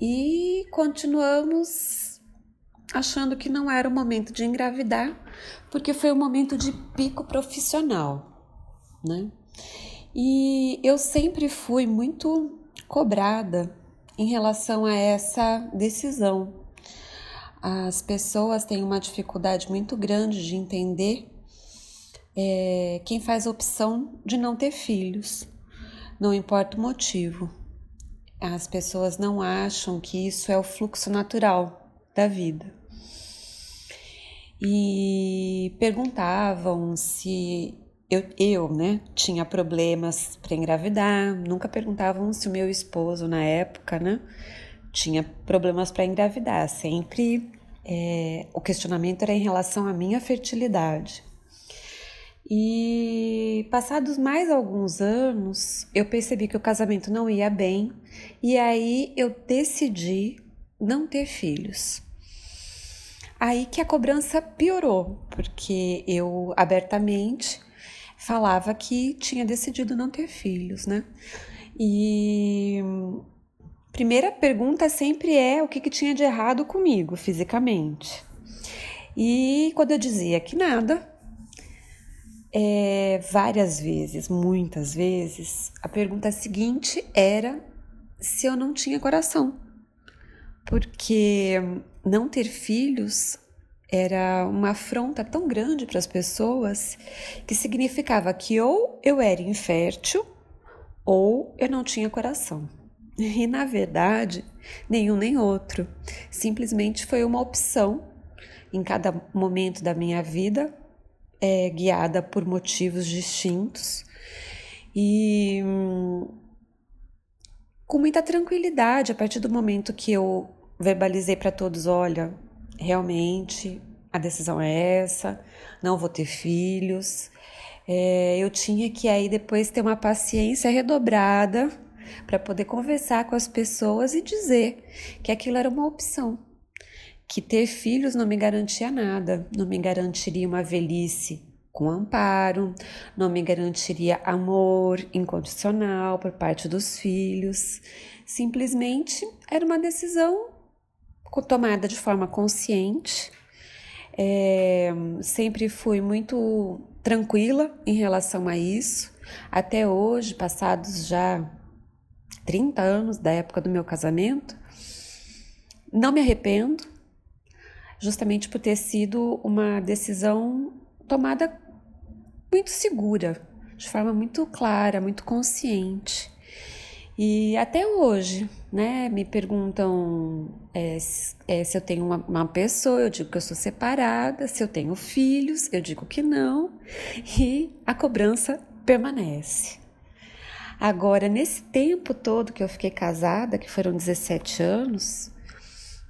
e continuamos achando que não era o momento de engravidar, porque foi o momento de pico profissional, né? E eu sempre fui muito cobrada em relação a essa decisão. As pessoas têm uma dificuldade muito grande de entender é, quem faz a opção de não ter filhos, não importa o motivo. As pessoas não acham que isso é o fluxo natural da vida. E perguntavam se eu, eu né, tinha problemas para engravidar, nunca perguntavam se o meu esposo na época, né, tinha problemas para engravidar. Sempre é, o questionamento era em relação à minha fertilidade. E passados mais alguns anos, eu percebi que o casamento não ia bem e aí eu decidi não ter filhos. Aí que a cobrança piorou, porque eu abertamente falava que tinha decidido não ter filhos, né? E primeira pergunta sempre é o que, que tinha de errado comigo fisicamente. E quando eu dizia que nada, é, várias vezes, muitas vezes, a pergunta seguinte era se eu não tinha coração. Porque não ter filhos era uma afronta tão grande para as pessoas que significava que ou eu era infértil ou eu não tinha coração. E na verdade, nenhum nem outro. Simplesmente foi uma opção em cada momento da minha vida, é, guiada por motivos distintos e hum, com muita tranquilidade a partir do momento que eu verbalizei para todos: olha, realmente a decisão é essa, não vou ter filhos. É, eu tinha que aí depois ter uma paciência redobrada para poder conversar com as pessoas e dizer que aquilo era uma opção, que ter filhos não me garantia nada, não me garantiria uma velhice com amparo, não me garantiria amor incondicional por parte dos filhos. Simplesmente era uma decisão tomada de forma consciente. É, sempre fui muito tranquila em relação a isso. Até hoje, passados já 30 anos da época do meu casamento, não me arrependo, justamente por ter sido uma decisão tomada muito segura, de forma muito clara, muito consciente. E até hoje, né, me perguntam é, se, é, se eu tenho uma, uma, pessoa, eu digo que eu sou separada, se eu tenho filhos, eu digo que não, e a cobrança permanece. Agora, nesse tempo todo que eu fiquei casada, que foram 17 anos,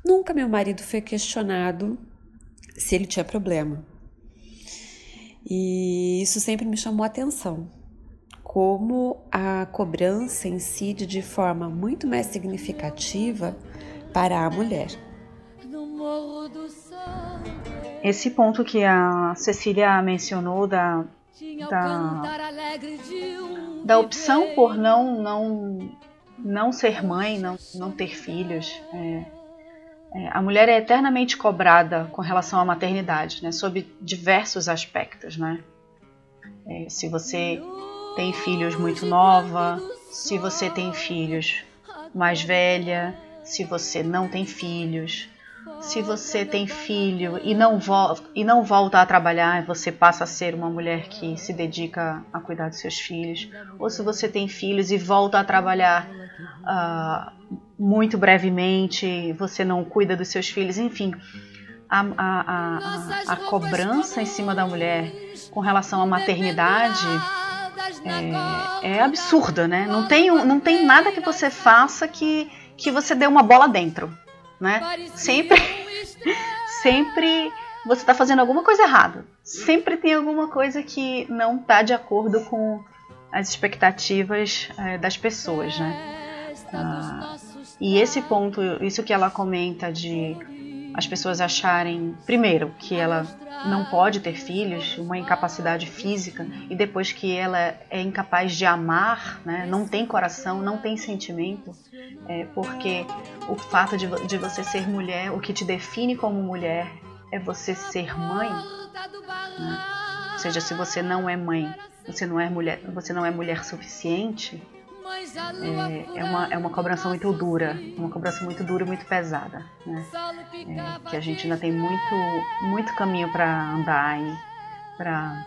nunca meu marido foi questionado se ele tinha problema. E isso sempre me chamou a atenção como a cobrança incide de forma muito mais significativa para a mulher. Esse ponto que a Cecília mencionou da, da, da opção por não, não, não ser mãe, não, não ter filhos. É, é, a mulher é eternamente cobrada com relação à maternidade, né, sob diversos aspectos. Né? É, se você tem filhos muito nova, se você tem filhos mais velha, se você não tem filhos, se você tem filho e não, e não volta a trabalhar, você passa a ser uma mulher que se dedica a cuidar dos seus filhos, ou se você tem filhos e volta a trabalhar uh, muito brevemente, você não cuida dos seus filhos, enfim. A, a, a, a, cobrança em cima da mulher com relação à maternidade é, é absurda, né? Não tem, não tem nada que você faça que, que você dê uma bola dentro, né? Sempre, [LAUGHS] sempre você está fazendo alguma coisa errada. Sempre tem alguma coisa que não está de acordo com as expectativas é, das pessoas, né? Ah, e esse ponto, isso que ela comenta de as pessoas acharem, primeiro, que ela não pode ter filhos, uma incapacidade física, e depois que ela é incapaz de amar, né, não tem coração, não tem sentimento, é, porque o fato de, de você ser mulher, o que te define como mulher é você ser mãe. Né? Ou seja, se você não é mãe, você não é mulher, você não é mulher suficiente, é, é, uma, é uma cobrança muito dura, uma cobrança muito dura e muito pesada, né? É, que a gente ainda tem muito, muito caminho para andar e para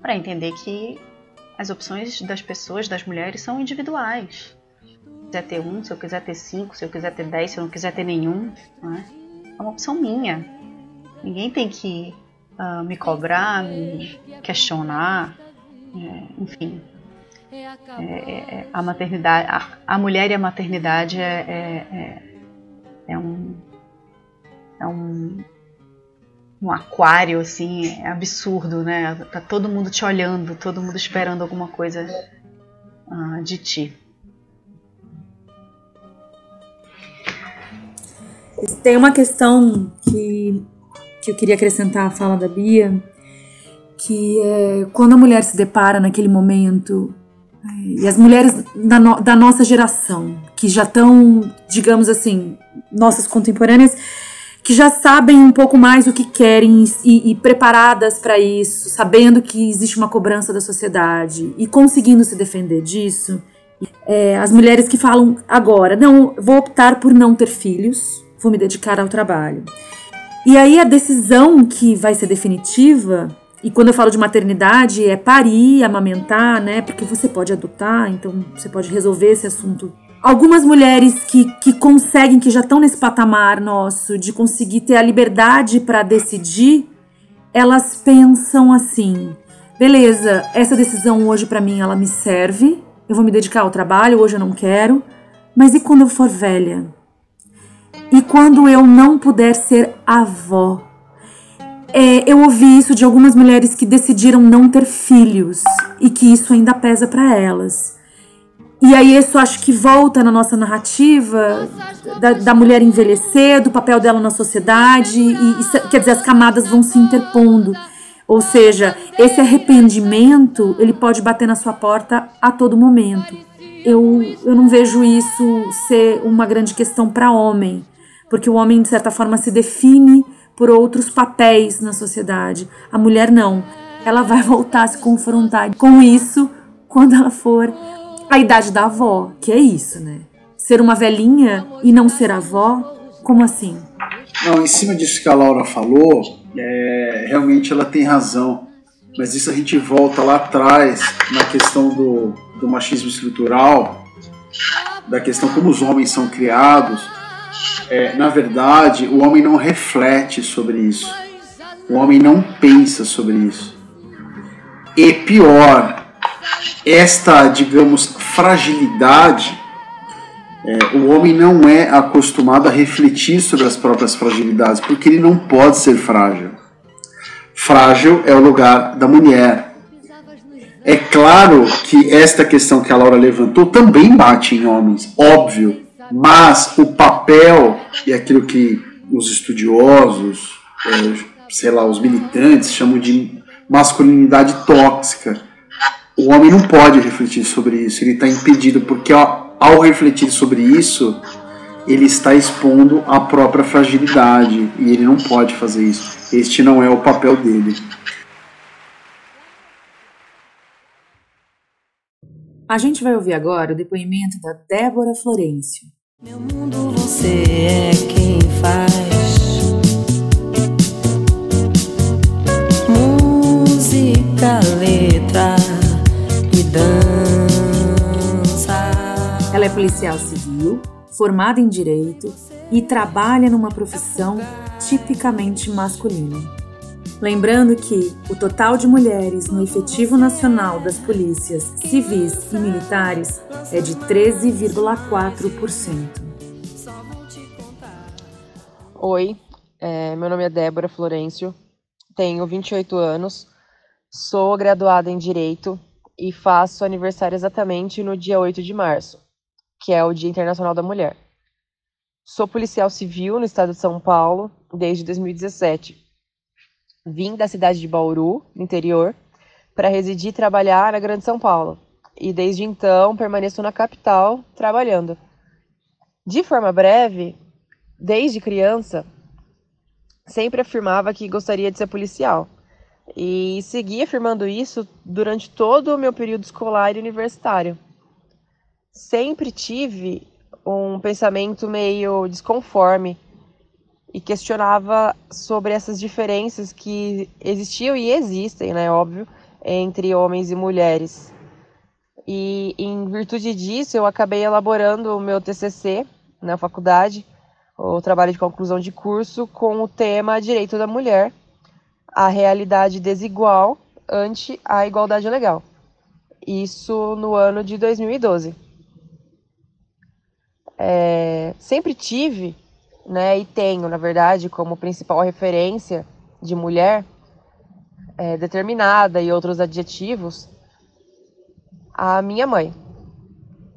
para entender que as opções das pessoas, das mulheres, são individuais. Se eu quiser ter um, se eu quiser ter cinco, se eu quiser ter dez, se eu não quiser ter nenhum, né? é uma opção minha. Ninguém tem que uh, me cobrar, me questionar, é, enfim. É, é, é, a maternidade, a, a, mulher e a maternidade é, é, é, é um é um, um aquário assim é absurdo, né? Tá todo mundo te olhando, todo mundo esperando alguma coisa uh, de ti. Tem uma questão que, que eu queria acrescentar à fala da Bia, que é quando a mulher se depara naquele momento e as mulheres da, no, da nossa geração, que já estão, digamos assim, nossas contemporâneas, que já sabem um pouco mais o que querem e, e preparadas para isso, sabendo que existe uma cobrança da sociedade e conseguindo se defender disso. É, as mulheres que falam agora, não, vou optar por não ter filhos, vou me dedicar ao trabalho. E aí a decisão que vai ser definitiva e quando eu falo de maternidade, é parir, amamentar, né? Porque você pode adotar, então você pode resolver esse assunto. Algumas mulheres que, que conseguem, que já estão nesse patamar nosso, de conseguir ter a liberdade para decidir, elas pensam assim: beleza, essa decisão hoje para mim ela me serve, eu vou me dedicar ao trabalho, hoje eu não quero, mas e quando eu for velha? E quando eu não puder ser avó? É, eu ouvi isso de algumas mulheres que decidiram não ter filhos e que isso ainda pesa para elas. E aí isso acho que volta na nossa narrativa da, da mulher envelhecer, do papel dela na sociedade, e, e, quer dizer, as camadas vão se interpondo. Ou seja, esse arrependimento, ele pode bater na sua porta a todo momento. Eu, eu não vejo isso ser uma grande questão para homem, porque o homem, de certa forma, se define por outros papéis na sociedade. A mulher não. Ela vai [LAUGHS] voltar a se confrontar com isso quando ela for a idade da avó, que é isso, né? Ser uma velhinha e não ser avó, como assim? Não, em cima disso que a Laura falou, é, realmente ela tem razão. mas isso a gente volta lá atrás na questão do, do machismo estrutural, da questão como os homens são criados. É, na verdade, o homem não reflete sobre isso. O homem não pensa sobre isso. E pior, esta, digamos, fragilidade, é, o homem não é acostumado a refletir sobre as próprias fragilidades, porque ele não pode ser frágil. Frágil é o lugar da mulher. É claro que esta questão que a Laura levantou também bate em homens, óbvio, mas o papel e aquilo que os estudiosos, é, sei lá, os militantes chamam de masculinidade tóxica. O homem não pode refletir sobre isso, ele está impedido, porque ao refletir sobre isso, ele está expondo a própria fragilidade e ele não pode fazer isso. Este não é o papel dele. A gente vai ouvir agora o depoimento da Débora Florencio. Meu mundo você é quem faz. Música, letra e dança. Ela é policial civil, formada em direito e trabalha numa profissão tipicamente masculina. Lembrando que o total de mulheres no efetivo nacional das polícias civis e militares é de 13,4%. Oi, é, meu nome é Débora Florencio, tenho 28 anos, sou graduada em Direito e faço aniversário exatamente no dia 8 de março, que é o Dia Internacional da Mulher. Sou policial civil no estado de São Paulo desde 2017 Vim da cidade de Bauru, interior, para residir e trabalhar na Grande São Paulo. E desde então permaneço na capital trabalhando. De forma breve, desde criança, sempre afirmava que gostaria de ser policial. E segui afirmando isso durante todo o meu período escolar e universitário. Sempre tive um pensamento meio desconforme e questionava sobre essas diferenças que existiam e existem, né, óbvio, entre homens e mulheres. E em virtude disso, eu acabei elaborando o meu TCC na faculdade, o trabalho de conclusão de curso, com o tema Direito da Mulher, a realidade desigual ante a igualdade legal. Isso no ano de 2012. É, sempre tive né, e tenho, na verdade, como principal referência de mulher é, determinada e outros adjetivos, a minha mãe,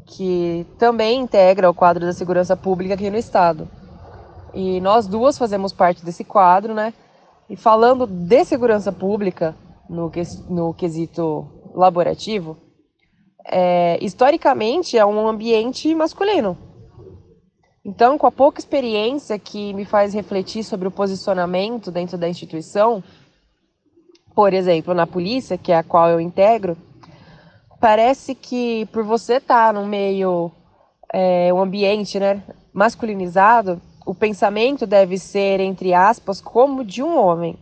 que também integra o quadro da segurança pública aqui no estado. E nós duas fazemos parte desse quadro, né? E falando de segurança pública, no, no quesito laborativo, é, historicamente é um ambiente masculino, então, com a pouca experiência que me faz refletir sobre o posicionamento dentro da instituição, por exemplo, na polícia, que é a qual eu integro, parece que por você estar no meio, é, um ambiente né, masculinizado, o pensamento deve ser, entre aspas, como de um homem.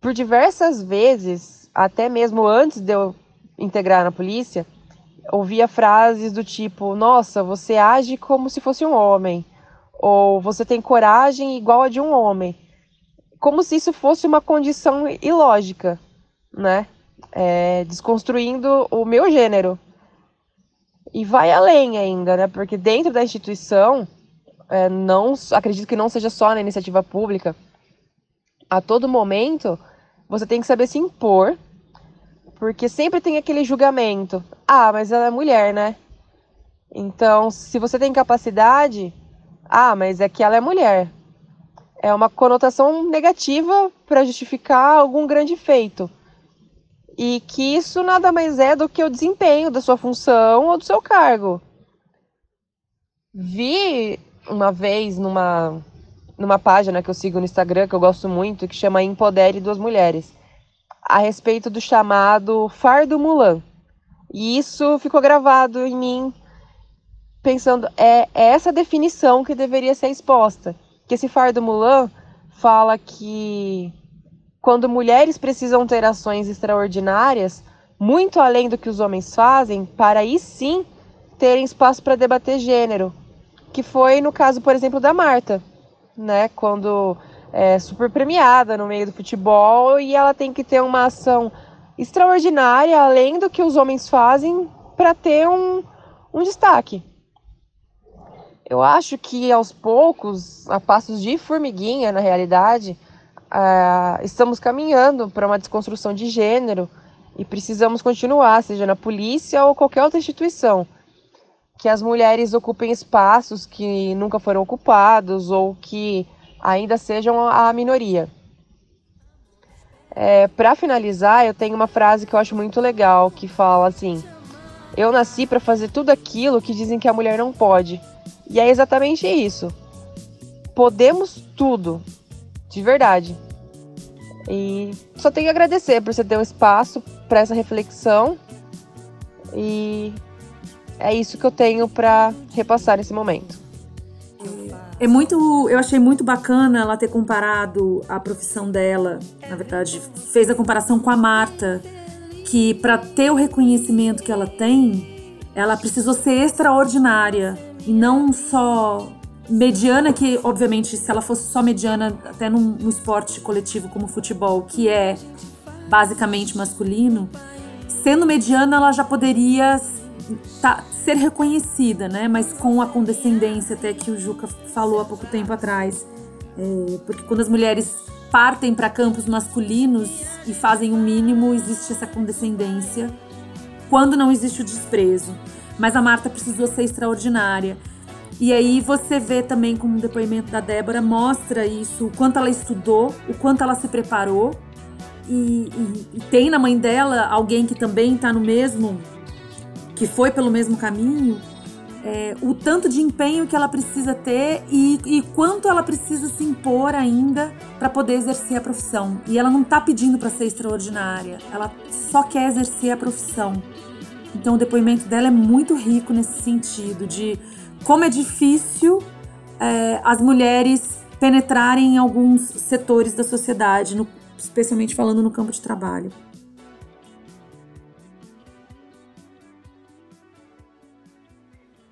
Por diversas vezes, até mesmo antes de eu integrar na polícia, ouvia frases do tipo: Nossa, você age como se fosse um homem. Ou você tem coragem igual a de um homem. Como se isso fosse uma condição ilógica, né? É, desconstruindo o meu gênero. E vai além ainda, né? Porque dentro da instituição, é, não acredito que não seja só na iniciativa pública, a todo momento você tem que saber se impor porque sempre tem aquele julgamento. Ah, mas ela é mulher, né? Então, se você tem capacidade, ah, mas é que ela é mulher. É uma conotação negativa para justificar algum grande feito. E que isso nada mais é do que o desempenho da sua função ou do seu cargo. Vi uma vez numa, numa página que eu sigo no Instagram, que eu gosto muito, que chama Empodere Duas Mulheres a respeito do chamado fardo Mulan. E isso ficou gravado em mim, pensando, é, é essa definição que deveria ser exposta. Que esse fardo Mulan fala que quando mulheres precisam ter ações extraordinárias, muito além do que os homens fazem, para aí sim terem espaço para debater gênero, que foi no caso, por exemplo, da Marta, né? Quando é super premiada no meio do futebol e ela tem que ter uma ação extraordinária, além do que os homens fazem, para ter um, um destaque. Eu acho que aos poucos, a passos de formiguinha, na realidade, uh, estamos caminhando para uma desconstrução de gênero e precisamos continuar, seja na polícia ou qualquer outra instituição, que as mulheres ocupem espaços que nunca foram ocupados ou que ainda sejam a minoria. É, para finalizar, eu tenho uma frase que eu acho muito legal que fala assim: Eu nasci para fazer tudo aquilo que dizem que a mulher não pode. E é exatamente isso. Podemos tudo, de verdade. E só tenho que agradecer por você ter um espaço para essa reflexão. E é isso que eu tenho para repassar nesse momento. É muito, eu achei muito bacana ela ter comparado a profissão dela, na verdade, fez a comparação com a Marta, que para ter o reconhecimento que ela tem, ela precisou ser extraordinária e não só mediana, que obviamente se ela fosse só mediana até num, num esporte coletivo como o futebol, que é basicamente masculino, sendo mediana ela já poderia tá, ser reconhecida, né? Mas com a condescendência até que o Juca falou há pouco tempo atrás. É, porque quando as mulheres partem para campos masculinos e fazem o mínimo, existe essa condescendência. Quando não existe o desprezo. Mas a Marta precisou ser extraordinária. E aí você vê também como o depoimento da Débora mostra isso, o quanto ela estudou, o quanto ela se preparou. E, e, e tem na mãe dela alguém que também está no mesmo que foi pelo mesmo caminho, é, o tanto de empenho que ela precisa ter e, e quanto ela precisa se impor ainda para poder exercer a profissão. E ela não está pedindo para ser extraordinária, ela só quer exercer a profissão. Então o depoimento dela é muito rico nesse sentido de como é difícil é, as mulheres penetrarem em alguns setores da sociedade, no, especialmente falando no campo de trabalho.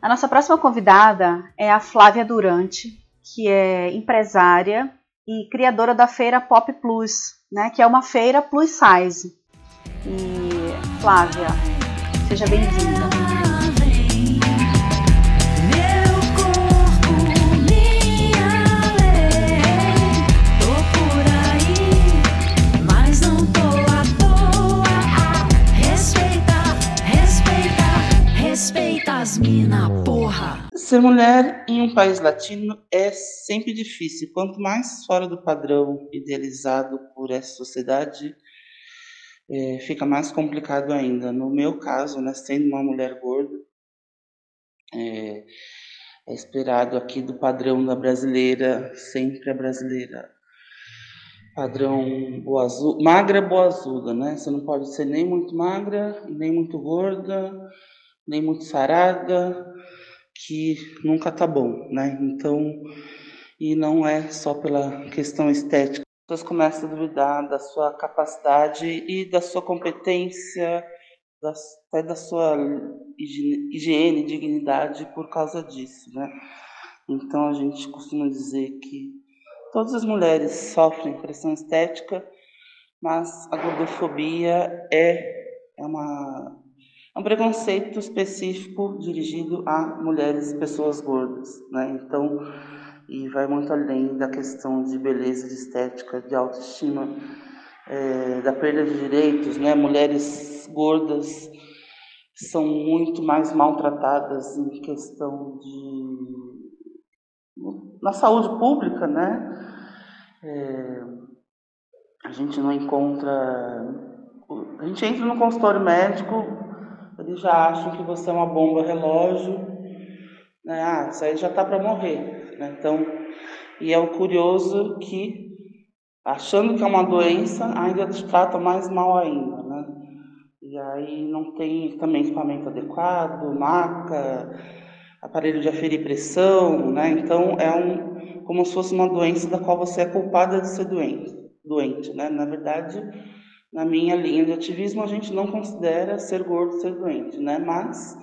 A nossa próxima convidada é a Flávia Durante, que é empresária e criadora da feira Pop Plus, né, que é uma feira plus size. E Flávia, seja bem-vinda. As mina, porra. Ser mulher em um país latino é sempre difícil. Quanto mais fora do padrão idealizado por essa sociedade, é, fica mais complicado ainda. No meu caso, né, sendo uma mulher gorda, é, é esperado aqui do padrão da brasileira, sempre a brasileira padrão boazu, magra boazuda, né? Você não pode ser nem muito magra, nem muito gorda, nem muito sarada, que nunca tá bom, né? Então, e não é só pela questão estética. As pessoas começam a duvidar da sua capacidade e da sua competência, até da sua higiene, dignidade por causa disso, né? Então a gente costuma dizer que todas as mulheres sofrem pressão estética, mas a gordofobia é, é uma é um preconceito específico dirigido a mulheres e pessoas gordas, né? Então, e vai muito além da questão de beleza, de estética, de autoestima, é, da perda de direitos, né? Mulheres gordas são muito mais maltratadas em questão de na saúde pública, né? É, a gente não encontra, a gente entra no consultório médico eles já acham que você é uma bomba relógio, né? Ah, isso aí já está para morrer. Né? Então, e é o curioso que, achando que é uma doença, ainda te trata mais mal ainda, né? E aí não tem também equipamento adequado, maca, aparelho de aferir pressão, né? Então é um como se fosse uma doença da qual você é culpada de ser doente, doente, né? Na verdade, na minha linha de ativismo, a gente não considera ser gordo ser doente, né? Mas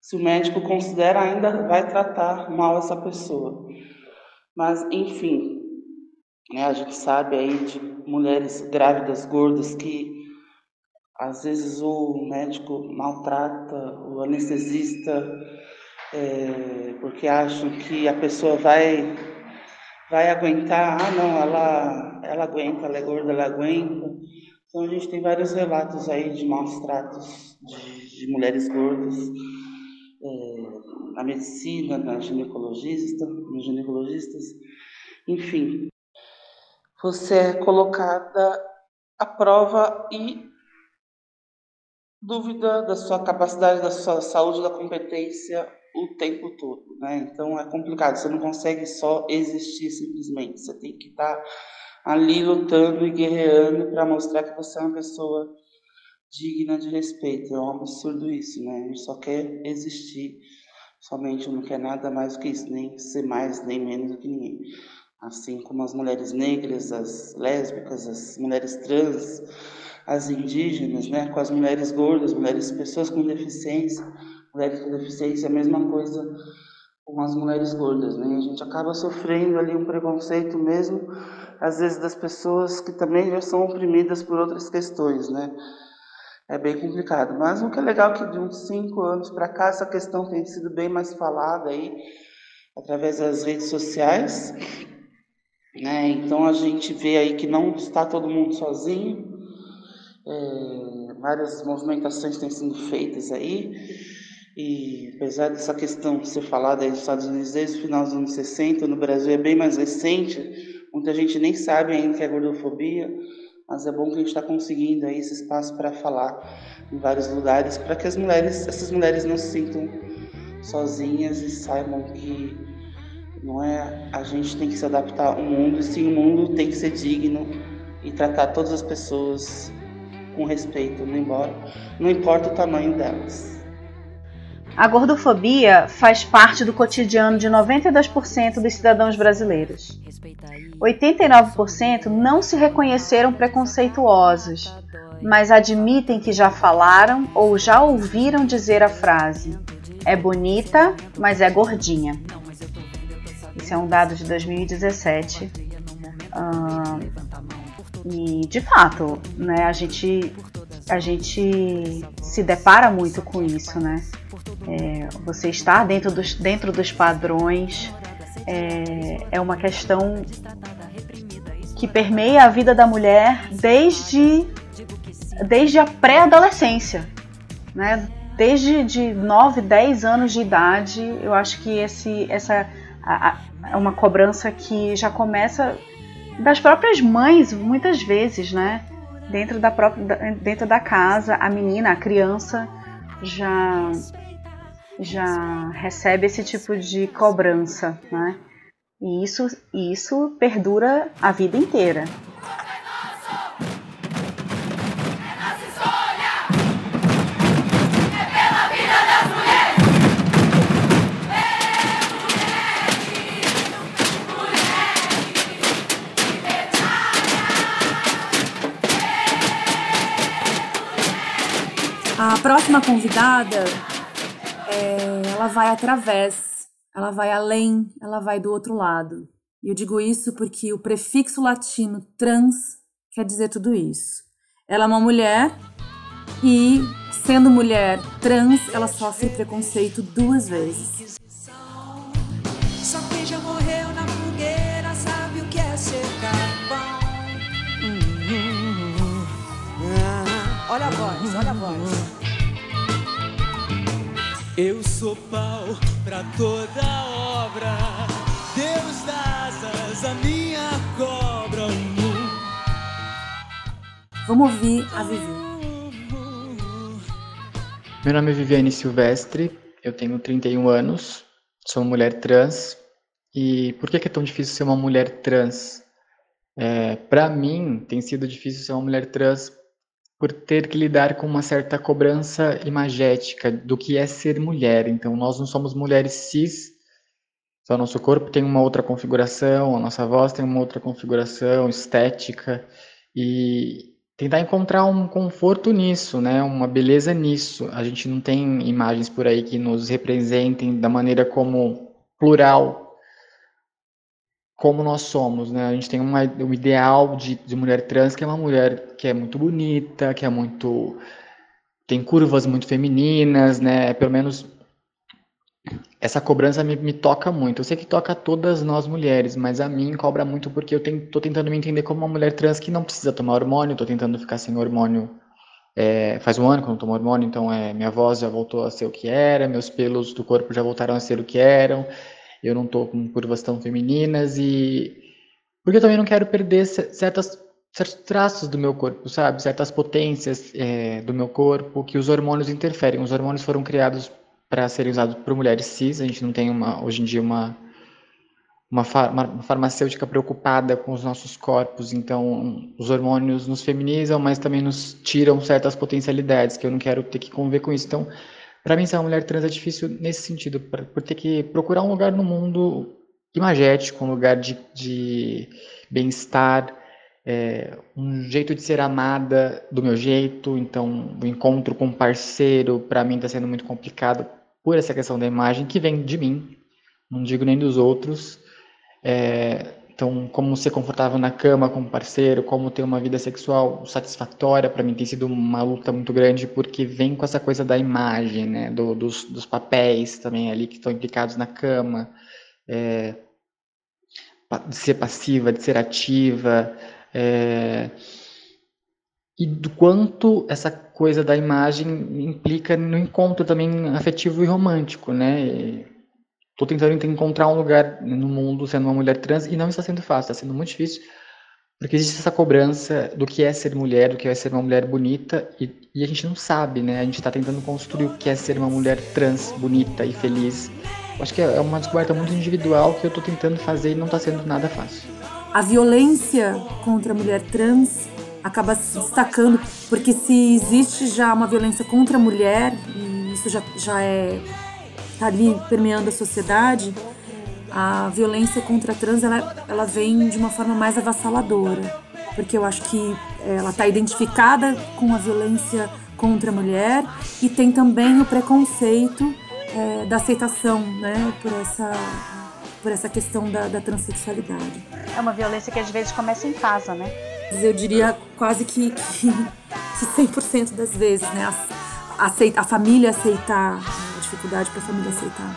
se o médico considera, ainda vai tratar mal essa pessoa. Mas, enfim, né, a gente sabe aí de mulheres grávidas gordas que às vezes o médico maltrata, o anestesista, é, porque acham que a pessoa vai vai aguentar, ah não, ela, ela aguenta, ela é gorda, ela aguenta. Então a gente tem vários relatos aí de maus tratos de, de mulheres gordas é, na medicina, na ginecologista, nos ginecologistas, enfim. Você é colocada à prova e dúvida da sua capacidade, da sua saúde, da competência o tempo todo, né? Então é complicado. Você não consegue só existir simplesmente. Você tem que estar ali lutando e guerreando para mostrar que você é uma pessoa digna de respeito. É um absurdo isso, né? A gente só quer existir, somente não quer nada mais do que isso, nem ser mais nem menos do que ninguém. Assim como as mulheres negras, as lésbicas, as mulheres trans, as indígenas, né? Com as mulheres gordas, mulheres, pessoas com deficiência, mulheres com deficiência, é a mesma coisa com as mulheres gordas, né? A gente acaba sofrendo ali um preconceito mesmo, às vezes das pessoas que também já são oprimidas por outras questões, né? é bem complicado. Mas o que é legal é que de uns cinco anos para cá essa questão tem sido bem mais falada aí através das redes sociais, né? Então a gente vê aí que não está todo mundo sozinho. É, várias movimentações têm sido feitas aí. E apesar dessa questão ser falada aí nos Estados Unidos desde o final dos anos 60, no Brasil é bem mais recente, muita gente nem sabe ainda que é gordofobia mas é bom que a gente está conseguindo aí esse espaço para falar em vários lugares, para que as mulheres, essas mulheres não se sintam sozinhas e saibam que não é a gente tem que se adaptar ao mundo, sim o mundo tem que ser digno e tratar todas as pessoas com respeito, não embora, não importa o tamanho delas. A gordofobia faz parte do cotidiano de 92% dos cidadãos brasileiros. 89% não se reconheceram preconceituosos, mas admitem que já falaram ou já ouviram dizer a frase: é bonita, mas é gordinha. Esse é um dado de 2017. e de fato, né, a gente a gente se depara muito com isso, né? É, você estar dentro dos, dentro dos padrões é, é uma questão que permeia a vida da mulher desde, desde a pré-adolescência, né? Desde de 9, 10 anos de idade, eu acho que esse, essa é uma cobrança que já começa das próprias mães, muitas vezes, né? Dentro da própria, dentro da casa, a menina, a criança já já recebe esse tipo de cobrança, né? E isso, isso perdura a vida inteira. A próxima convidada, é, ela vai através ela vai além, ela vai do outro lado. E eu digo isso porque o prefixo latino trans quer dizer tudo isso. Ela é uma mulher e, sendo mulher trans, ela sofre preconceito duas vezes. Só quem já morreu na fogueira sabe o que é ser carvão. Olha a voz, olha a voz. Eu sou pau pra toda obra, Deus das asas, a minha cobra. Vamos ouvir a Vivi. Meu nome é Viviane Silvestre, eu tenho 31 anos, sou mulher trans. E por que é tão difícil ser uma mulher trans? É, Para mim, tem sido difícil ser uma mulher trans por ter que lidar com uma certa cobrança imagética do que é ser mulher. Então, nós não somos mulheres cis Só nosso corpo tem uma outra configuração, a nossa voz tem uma outra configuração estética e tentar encontrar um conforto nisso, né? Uma beleza nisso. A gente não tem imagens por aí que nos representem da maneira como plural como nós somos, né? A gente tem uma, um ideal de, de mulher trans que é uma mulher que é muito bonita, que é muito tem curvas muito femininas, né? Pelo menos essa cobrança me, me, toca muito. Eu sei que toca todas nós mulheres, mas a mim cobra muito porque eu estou tentando me entender como uma mulher trans que não precisa tomar hormônio, estou tentando ficar sem hormônio. É, faz um ano que eu não tomo hormônio, então é, minha voz já voltou a ser o que era, meus pelos do corpo já voltaram a ser o que eram, eu não estou com curvas tão femininas e. Porque eu também não quero perder certas, certos traços do meu corpo, sabe? Certas potências é, do meu corpo que os hormônios interferem. Os hormônios foram criados para serem usados por mulheres cis. A gente não tem uma, hoje em dia uma, uma, uma, farmacêutica preocupada com os nossos corpos. Então, os hormônios nos feminizam, mas também nos tiram certas potencialidades, que eu não quero ter que conviver com isso. Então, para mim, ser uma mulher trans é difícil nesse sentido, por ter que procurar um lugar no mundo imagético, um lugar de, de bem-estar, é, um jeito de ser amada do meu jeito. Então, o encontro com um parceiro, para mim, está sendo muito complicado por essa questão da imagem que vem de mim, não digo nem dos outros. É, então, como ser confortável na cama com um parceiro, como ter uma vida sexual satisfatória, para mim tem sido uma luta muito grande, porque vem com essa coisa da imagem, né, do, dos, dos papéis também ali que estão implicados na cama, é, de ser passiva, de ser ativa, é, e do quanto essa coisa da imagem implica no encontro também afetivo e romântico, né? Estou tentando encontrar um lugar no mundo sendo uma mulher trans e não está sendo fácil, está sendo muito difícil, porque existe essa cobrança do que é ser mulher, do que é ser uma mulher bonita e, e a gente não sabe, né? A gente está tentando construir o que é ser uma mulher trans bonita e feliz. Eu acho que é uma descoberta muito individual que eu estou tentando fazer e não está sendo nada fácil. A violência contra a mulher trans acaba se destacando, porque se existe já uma violência contra a mulher, e isso já, já é tá ali permeando a sociedade, a violência contra a trans ela, ela vem de uma forma mais avassaladora, porque eu acho que ela está identificada com a violência contra a mulher e tem também o preconceito é, da aceitação, né, por essa por essa questão da, da transexualidade. É uma violência que às vezes começa em casa, né? Eu diria quase que, que, que 100% das vezes, né? A, aceita, a família aceitar, dificuldade para a família aceitar.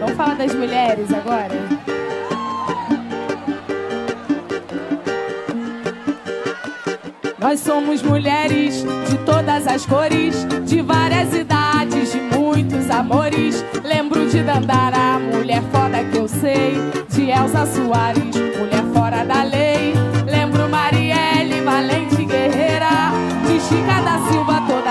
Vamos falar das mulheres agora? Nós somos mulheres de todas as cores, de várias idades, de muitos amores. Lembro de Dandara, mulher foda que eu sei, de Elsa Soares, mulher fora da lei.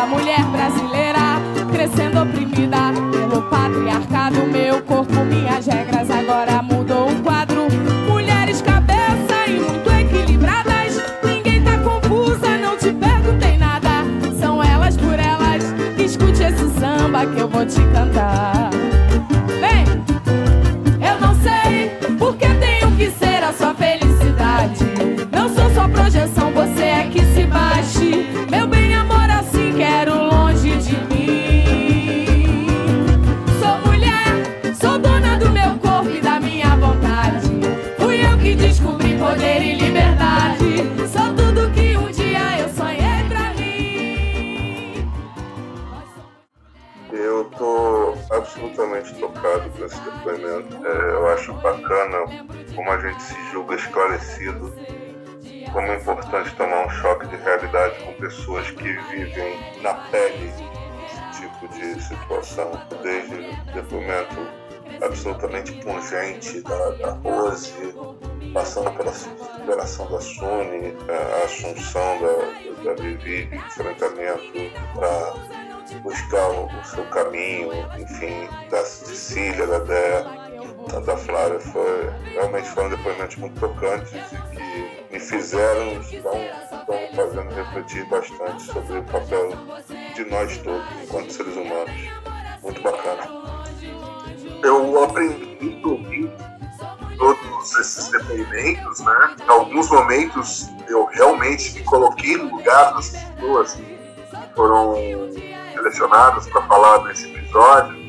Mulher brasileira, crescendo oprimida pelo patriarcado. Meu corpo, minhas regras, agora mudou o quadro. Mulheres cabeça e muito equilibradas, ninguém tá confusa, não te perguntei nada. São elas por elas, escute esse samba que eu vou te cantar. Bacana como a gente se julga esclarecido, como é importante tomar um choque de realidade com pessoas que vivem na pele esse tipo de situação. Desde o depoimento absolutamente pungente da, da Rose, passando pela superação da Suni, a assunção da, da Vivi, enfrentamento para buscar o, o seu caminho, enfim, da Cecília, da Dé. da Flávia. Foi, realmente foram depoimentos muito tocantes e que me fizeram, estão, estão fazendo refletir bastante sobre o papel de nós todos, enquanto seres humanos. Muito bacana. Eu aprendi ouvindo todos esses depoimentos, né? Em alguns momentos eu realmente me coloquei no lugar das pessoas que foram selecionadas para falar nesse episódio.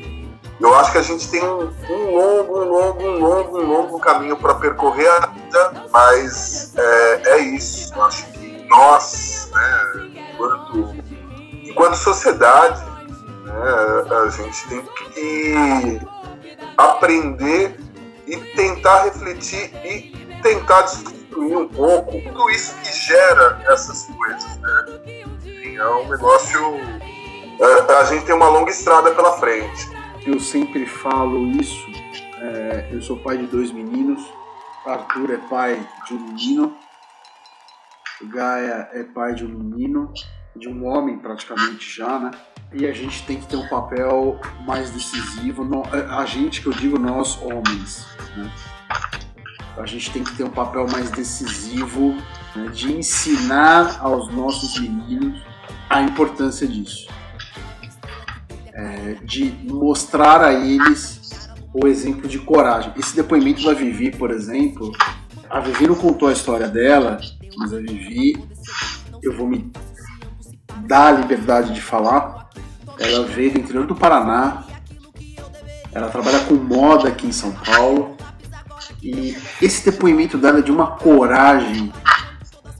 Eu acho que a gente tem um, longo, um longo, um longo, um longo caminho para percorrer ainda, mas é, é, isso. Eu acho que nós, né, enquanto, enquanto sociedade, né, a gente tem que aprender e tentar refletir e tentar destruir um pouco tudo isso que gera essas coisas. Né? Enfim, é um negócio. É, a gente tem uma longa estrada pela frente. Eu sempre falo isso. É, eu sou pai de dois meninos. Arthur é pai de um menino. Gaia é pai de um menino, de um homem praticamente já, né? E a gente tem que ter um papel mais decisivo. A gente, que eu digo nós, homens, né? A gente tem que ter um papel mais decisivo né? de ensinar aos nossos meninos a importância disso. É, de mostrar a eles o exemplo de coragem. Esse depoimento da Vivi, por exemplo, a Vivi não contou a história dela, mas a Vivi, eu vou me dar a liberdade de falar. Ela veio do interior do Paraná, ela trabalha com moda aqui em São Paulo. E esse depoimento dela é de uma coragem,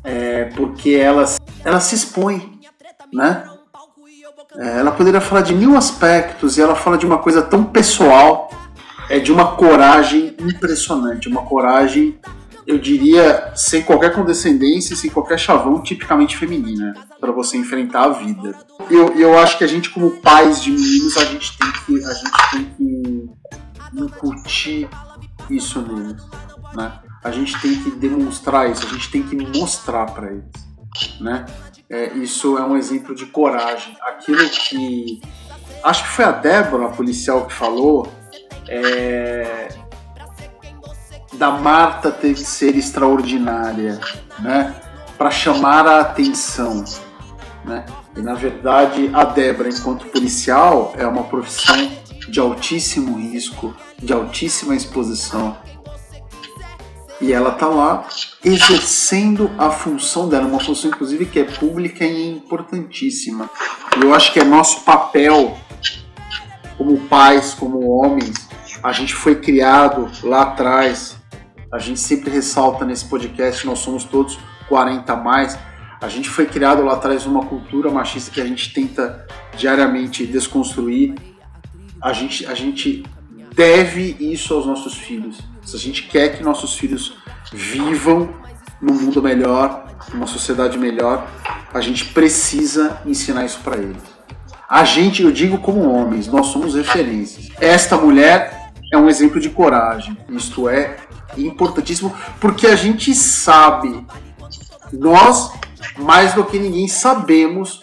é, porque ela, ela se expõe, né? É, ela poderia falar de mil aspectos e ela fala de uma coisa tão pessoal, é de uma coragem impressionante, uma coragem, eu diria, sem qualquer condescendência, sem qualquer chavão, tipicamente feminina, para você enfrentar a vida. Eu, eu acho que a gente, como pais de meninos, a gente tem que, a gente tem que incutir isso neles, né? A gente tem que demonstrar isso, a gente tem que mostrar para eles, né? É, isso é um exemplo de coragem. Aquilo que acho que foi a Débora, a policial, que falou é, da Marta ter que ser extraordinária, né? Para chamar a atenção, né? E na verdade a Débora, enquanto policial, é uma profissão de altíssimo risco, de altíssima exposição. E ela tá lá exercendo a função dela, uma função inclusive que é pública e importantíssima. Eu acho que é nosso papel como pais, como homens, a gente foi criado lá atrás. A gente sempre ressalta nesse podcast, nós somos todos 40 a mais. A gente foi criado lá atrás uma cultura machista que a gente tenta diariamente desconstruir. A gente, a gente deve isso aos nossos filhos. Se a gente quer que nossos filhos vivam num mundo melhor, numa sociedade melhor, a gente precisa ensinar isso para eles. A gente, eu digo como homens, nós somos referências. Esta mulher é um exemplo de coragem. Isto é importantíssimo porque a gente sabe, nós mais do que ninguém sabemos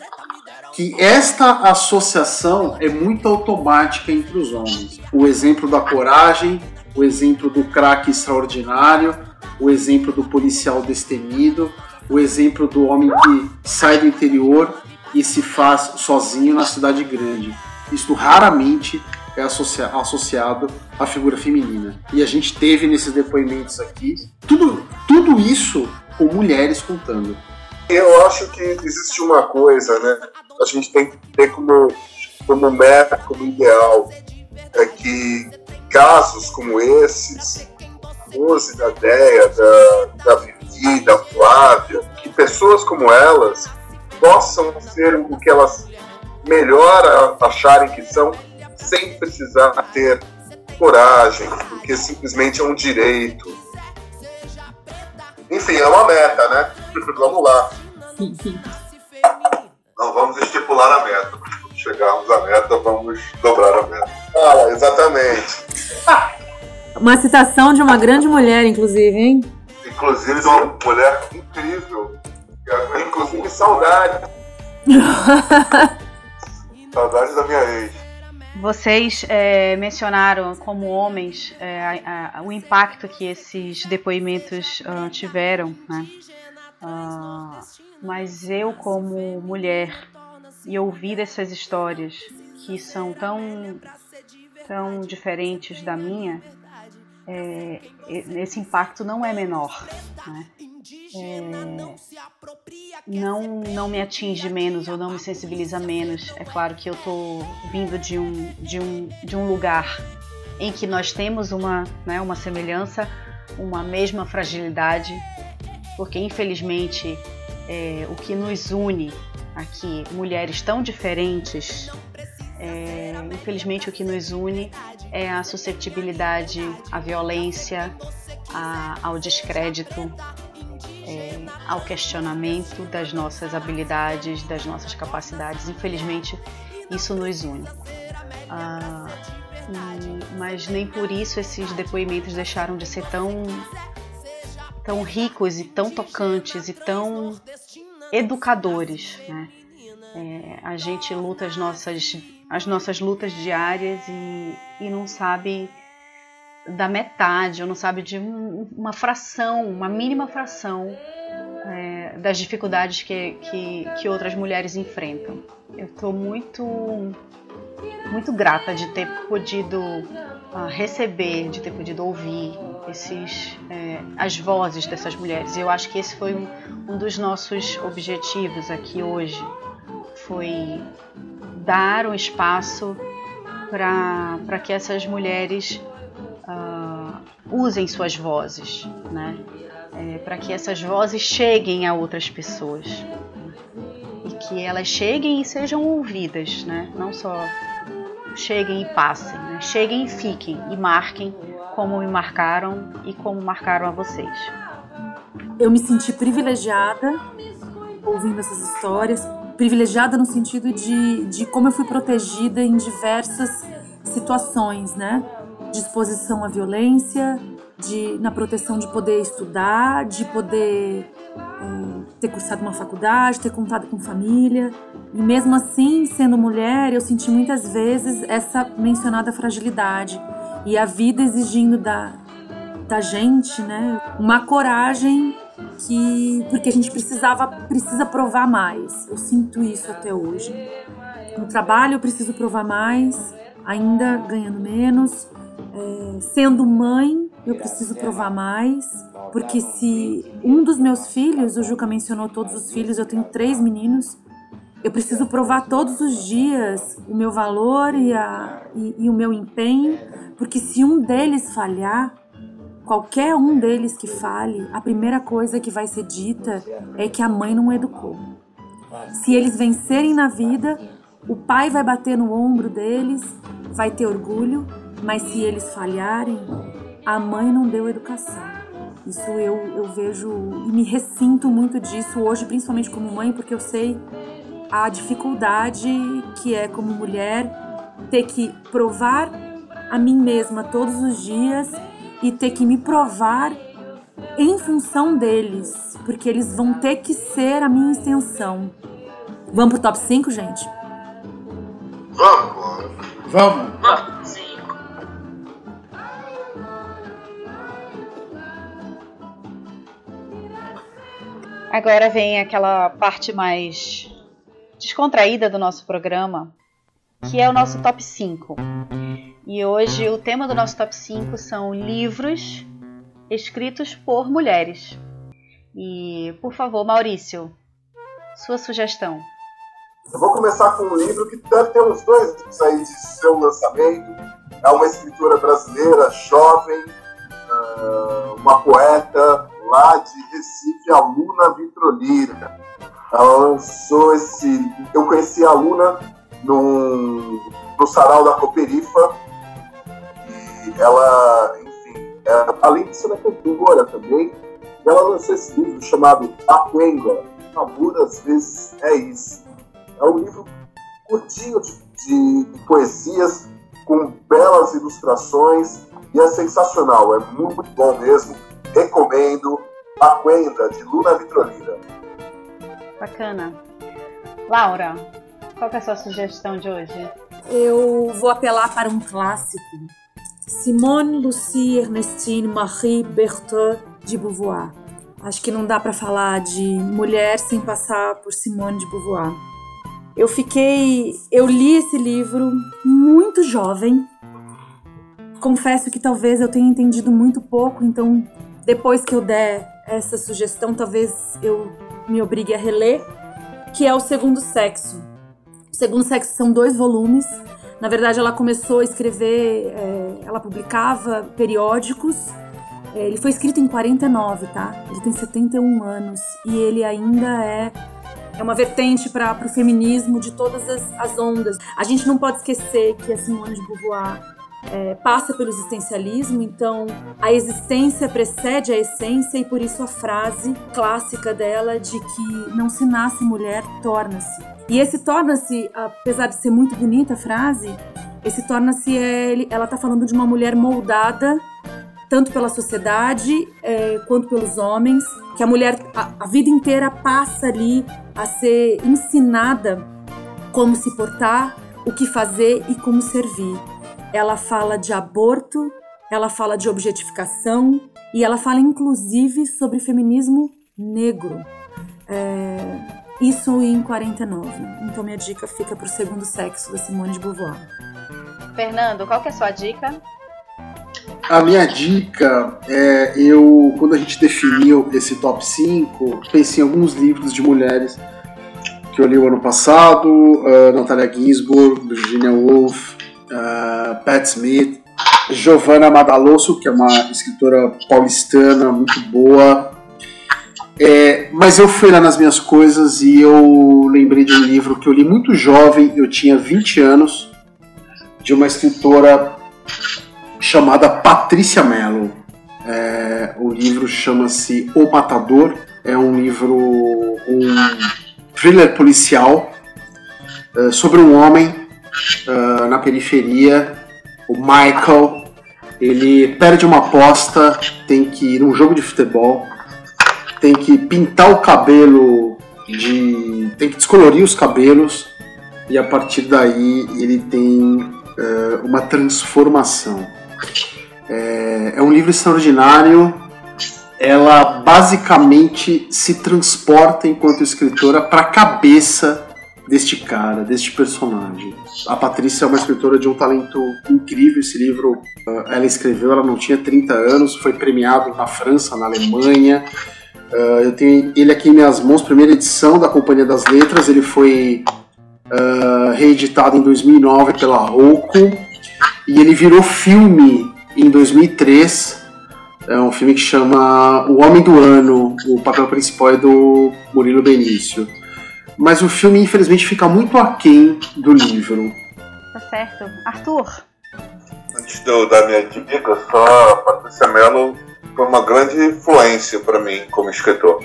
que esta associação é muito automática entre os homens. O exemplo da coragem, o exemplo do craque extraordinário, o exemplo do policial destemido, o exemplo do homem que sai do interior e se faz sozinho na cidade grande. Isto raramente é associa associado à figura feminina. E a gente teve nesses depoimentos aqui tudo, tudo isso com mulheres contando. Eu acho que existe uma coisa, né? A gente tem que ter como, como meta, como ideal, é que casos como esses, Rose, da Deia, da, da Vivi, da Flávia, que pessoas como elas possam ser o que elas melhor acharem que são, sem precisar ter coragem, porque simplesmente é um direito. Enfim, é uma meta, né? [LAUGHS] vamos lá. Não vamos estipular a meta. Chegarmos à meta, vamos dobrar a meta. Ah, exatamente. [LAUGHS] Uma citação de uma grande mulher, inclusive, hein? Inclusive de uma mulher incrível. Inclusive saudade. [LAUGHS] saudade da minha ex. Vocês é, mencionaram como homens é, a, a, o impacto que esses depoimentos uh, tiveram, né? Uh, mas eu, como mulher, e ouvir essas histórias que são tão, tão diferentes da minha, é, esse impacto não é menor. Né? É, não, não me atinge menos ou não me sensibiliza menos. É claro que eu estou vindo de um, de, um, de um lugar em que nós temos uma, né, uma semelhança, uma mesma fragilidade, porque infelizmente é, o que nos une aqui, mulheres tão diferentes, é, infelizmente o que nos une é a suscetibilidade à violência, a, ao descrédito, é, ao questionamento das nossas habilidades, das nossas capacidades. Infelizmente, isso nos une. Ah, mas nem por isso esses depoimentos deixaram de ser tão, tão ricos e tão tocantes e tão educadores. Né? É, a gente luta as nossas, as nossas lutas diárias e, e não sabe da metade, ou não sabe de uma fração, uma mínima fração é, das dificuldades que, que, que, outras mulheres enfrentam. Eu estou muito, muito grata de ter podido receber, de ter podido ouvir esses, é, as vozes dessas mulheres. E eu acho que esse foi um, um dos nossos objetivos aqui hoje, foi dar um espaço para que essas mulheres uh, usem suas vozes, né? É, para que essas vozes cheguem a outras pessoas e que elas cheguem e sejam ouvidas, né? Não só cheguem e passem, né? cheguem e fiquem e marquem como me marcaram e como marcaram a vocês. Eu me senti privilegiada ouvindo essas histórias, privilegiada no sentido de, de como eu fui protegida em diversas situações, né? De exposição à violência, de, na proteção de poder estudar, de poder é, ter cursado uma faculdade, ter contado com família. E mesmo assim, sendo mulher, eu senti muitas vezes essa mencionada fragilidade e a vida exigindo da, da gente, né, uma coragem que porque a gente precisava precisa provar mais. Eu sinto isso até hoje. No trabalho eu preciso provar mais, ainda ganhando menos. É, sendo mãe, eu preciso provar mais, porque se um dos meus filhos, o Juca mencionou todos os filhos, eu tenho três meninos, eu preciso provar todos os dias o meu valor e, a, e, e o meu empenho, porque se um deles falhar, qualquer um deles que fale, a primeira coisa que vai ser dita é que a mãe não educou. Se eles vencerem na vida, o pai vai bater no ombro deles, vai ter orgulho, mas se eles falharem, a mãe não deu educação. Isso eu, eu vejo e me ressinto muito disso hoje, principalmente como mãe, porque eu sei a dificuldade que é como mulher ter que provar a mim mesma todos os dias e ter que me provar em função deles, porque eles vão ter que ser a minha extensão. Vamos pro top 5, gente? Vamos! Vamos! Vamos! Agora vem aquela parte mais descontraída do nosso programa, que é o nosso top 5. E hoje o tema do nosso top 5 são livros escritos por mulheres. E, por favor, Maurício, sua sugestão. Eu vou começar com um livro que deve ter uns dois anos aí de seu lançamento. É uma escritora brasileira, jovem, uma poeta, lá de Recife, a Luna Vitrolira. Ela lançou esse. Eu conheci a Luna no, no sarau da Coperifa. E ela, enfim, é, além de ser uma cantora também, ela lançou esse livro chamado Aquenga. Amor às vezes é isso. É um livro curtinho de, de poesias, com belas ilustrações, e é sensacional, é muito bom mesmo recomendo Aquenda, de Luna Vitrolina. Bacana. Laura, qual é a sua sugestão de hoje? eu vou apelar para um clássico. Simone Lucie Ernestine Marie Berthaud de Beauvoir. Acho que não dá para falar de mulher sem passar por Simone de Beauvoir. Eu fiquei, eu li esse livro muito jovem. Confesso que talvez eu tenha entendido muito pouco, então depois que eu der essa sugestão, talvez eu me obrigue a reler, que é o Segundo Sexo. O Segundo Sexo são dois volumes. Na verdade, ela começou a escrever, é, ela publicava periódicos. É, ele foi escrito em 49, tá? Ele tem 71 anos e ele ainda é é uma vertente para o feminismo de todas as, as, ondas. A gente não pode esquecer que a Simone de Beauvoir é, passa pelo existencialismo, então a existência precede a essência e por isso a frase clássica dela de que não se nasce mulher, torna-se. E esse torna-se, apesar de ser muito bonita a frase, esse torna-se, é, ela está falando de uma mulher moldada tanto pela sociedade é, quanto pelos homens, que a mulher a, a vida inteira passa ali a ser ensinada como se portar, o que fazer e como servir. Ela fala de aborto, ela fala de objetificação e ela fala inclusive sobre feminismo negro. É, isso em 49. Então minha dica fica para o segundo sexo da Simone de Beauvoir. Fernando, qual que é a sua dica? A minha dica é eu, quando a gente definiu esse top 5, pensei em alguns livros de mulheres que eu li o ano passado, uh, Natalia Ginsburg, Virginia Woolf, uh, Pat Smith, Giovanna Madalosso, que é uma escritora paulistana muito boa. É, mas eu fui lá nas minhas coisas e eu lembrei de um livro que eu li muito jovem, eu tinha 20 anos, de uma escritora chamada Patrícia Mello. É, o livro chama-se O Matador. É um livro, um thriller policial uh, sobre um homem uh, na periferia, o Michael. Ele perde uma aposta, tem que ir num jogo de futebol, tem que pintar o cabelo de. tem que descolorir os cabelos e a partir daí ele tem uh, uma transformação. É, é um livro extraordinário. Ela basicamente se transporta enquanto escritora para a cabeça deste cara, deste personagem. A Patrícia é uma escritora de um talento incrível. Esse livro uh, ela escreveu, ela não tinha 30 anos, foi premiado na França, na Alemanha. Uh, eu tenho ele aqui em minhas mãos, primeira edição da Companhia das Letras. Ele foi uh, reeditado em 2009 pela Rocco e ele virou filme em 2003. É um filme que chama O Homem do Ano. O papel principal é do Murilo Benício. Mas o filme, infelizmente, fica muito aquém do livro. Tá certo. Arthur? Antes de eu dar minha dica, só a Patrícia Mello foi uma grande influência para mim como escritor.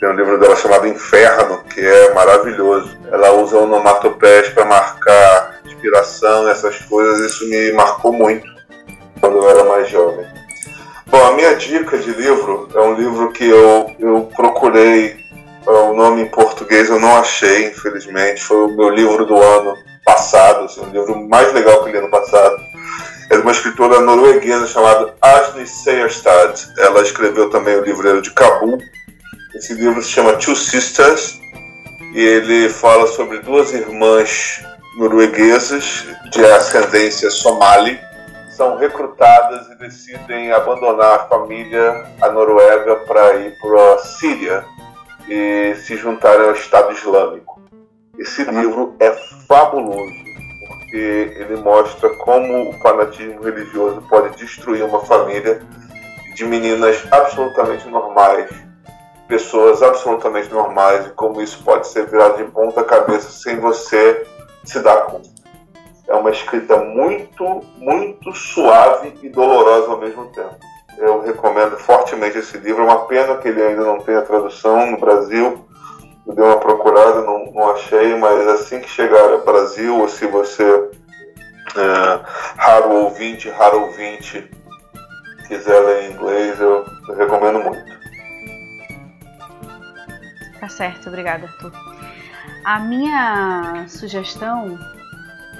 Tem um livro dela chamado Inferno, que é maravilhoso. Ela usa onomatopeias para marcar inspiração, essas coisas. Isso me marcou muito quando eu era mais jovem. Bom, a minha dica de livro é um livro que eu, eu procurei o nome em português, eu não achei, infelizmente. Foi o meu livro do ano passado, assim, o livro mais legal que eu li ano passado. É de uma escritora norueguesa chamada Ashley Seierstad. Ela escreveu também o livreiro de Cabul. Esse livro se chama Two Sisters e ele fala sobre duas irmãs norueguesas de ascendência somali são recrutadas e decidem abandonar a família, a Noruega, para ir para a Síria e se juntarem ao Estado Islâmico. Esse livro é fabuloso, porque ele mostra como o fanatismo religioso pode destruir uma família de meninas absolutamente normais, pessoas absolutamente normais, e como isso pode ser virado de ponta cabeça sem você se dar conta. É uma escrita muito, muito suave e dolorosa ao mesmo tempo. Eu recomendo fortemente esse livro. É uma pena que ele ainda não tenha tradução no Brasil. Eu dei uma procurada, não, não achei, mas assim que chegar ao Brasil, ou se você, é, raro ouvinte, raro ouvinte, quiser ler em inglês, eu, eu recomendo muito. Tá certo, obrigada, Arthur. A minha sugestão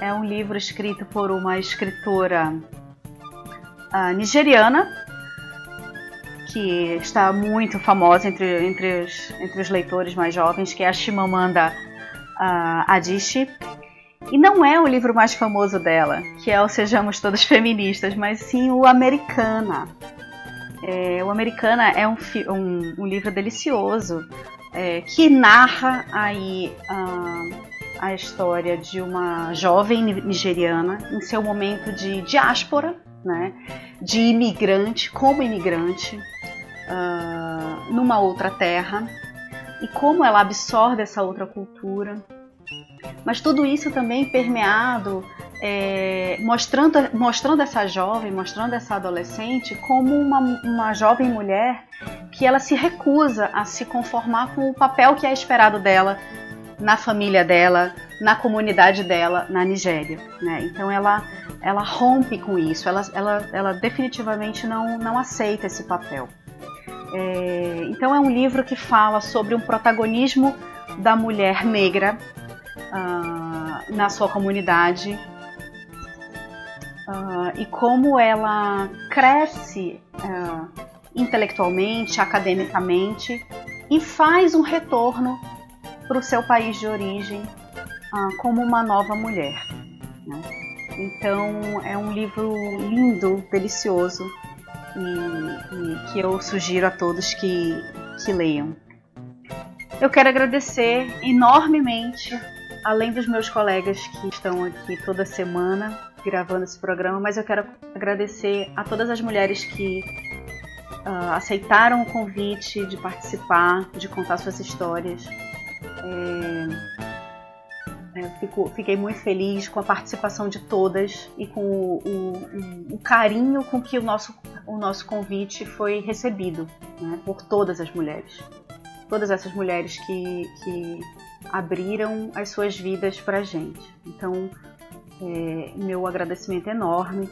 é um livro escrito por uma escritora uh, nigeriana que está muito famosa entre, entre, os, entre os leitores mais jovens, que é a Chimamanda uh, Adichie. E não é o livro mais famoso dela, que é o Sejamos Todas Feministas, mas sim o Americana. É, o Americana é um, um, um livro delicioso é, que narra aí uh, a história de uma jovem nigeriana em seu momento de diáspora, né, de imigrante, como imigrante, uh, numa outra terra, e como ela absorve essa outra cultura. Mas tudo isso também permeado, é, mostrando, mostrando essa jovem, mostrando essa adolescente como uma, uma jovem mulher que ela se recusa a se conformar com o papel que é esperado dela na família dela, na comunidade dela na Nigéria. Né? Então ela, ela rompe com isso, ela, ela, ela definitivamente não, não aceita esse papel. É, então é um livro que fala sobre um protagonismo da mulher negra uh, na sua comunidade uh, e como ela cresce uh, intelectualmente, academicamente e faz um retorno para o seu país de origem como uma nova mulher. Né? Então é um livro lindo, delicioso e, e que eu sugiro a todos que, que leiam. Eu quero agradecer enormemente, além dos meus colegas que estão aqui toda semana gravando esse programa, mas eu quero agradecer a todas as mulheres que uh, aceitaram o convite de participar, de contar suas histórias. É, eu fico, fiquei muito feliz com a participação de todas e com o, o, o carinho com que o nosso, o nosso convite foi recebido né, por todas as mulheres. Todas essas mulheres que, que abriram as suas vidas para a gente. Então, é, meu agradecimento é enorme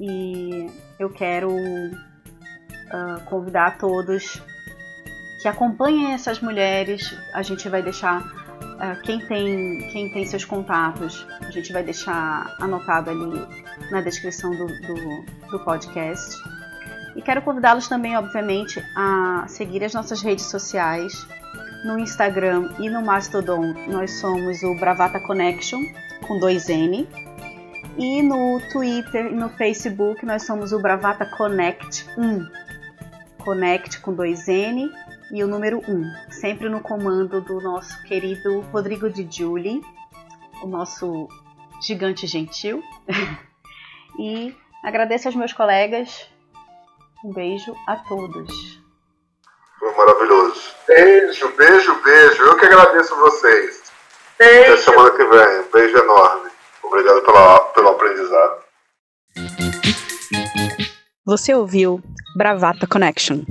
e eu quero uh, convidar todos que acompanhem essas mulheres. A gente vai deixar Uh, quem, tem, quem tem seus contatos, a gente vai deixar anotado ali na descrição do, do, do podcast. E quero convidá-los também, obviamente, a seguir as nossas redes sociais. No Instagram e no Mastodon, nós somos o Bravata Connection, com dois N. E no Twitter e no Facebook, nós somos o Bravata Connect 1. Connect com dois N e o número 1, sempre no comando do nosso querido Rodrigo de Giuli, o nosso gigante gentil. [LAUGHS] e agradeço aos meus colegas. Um beijo a todos. Foi maravilhoso. Beijo, beijo, beijo. Eu que agradeço vocês. Beijo. Até semana que vem. Um beijo enorme. Obrigado pela, pelo aprendizado. Você ouviu Bravata Connection.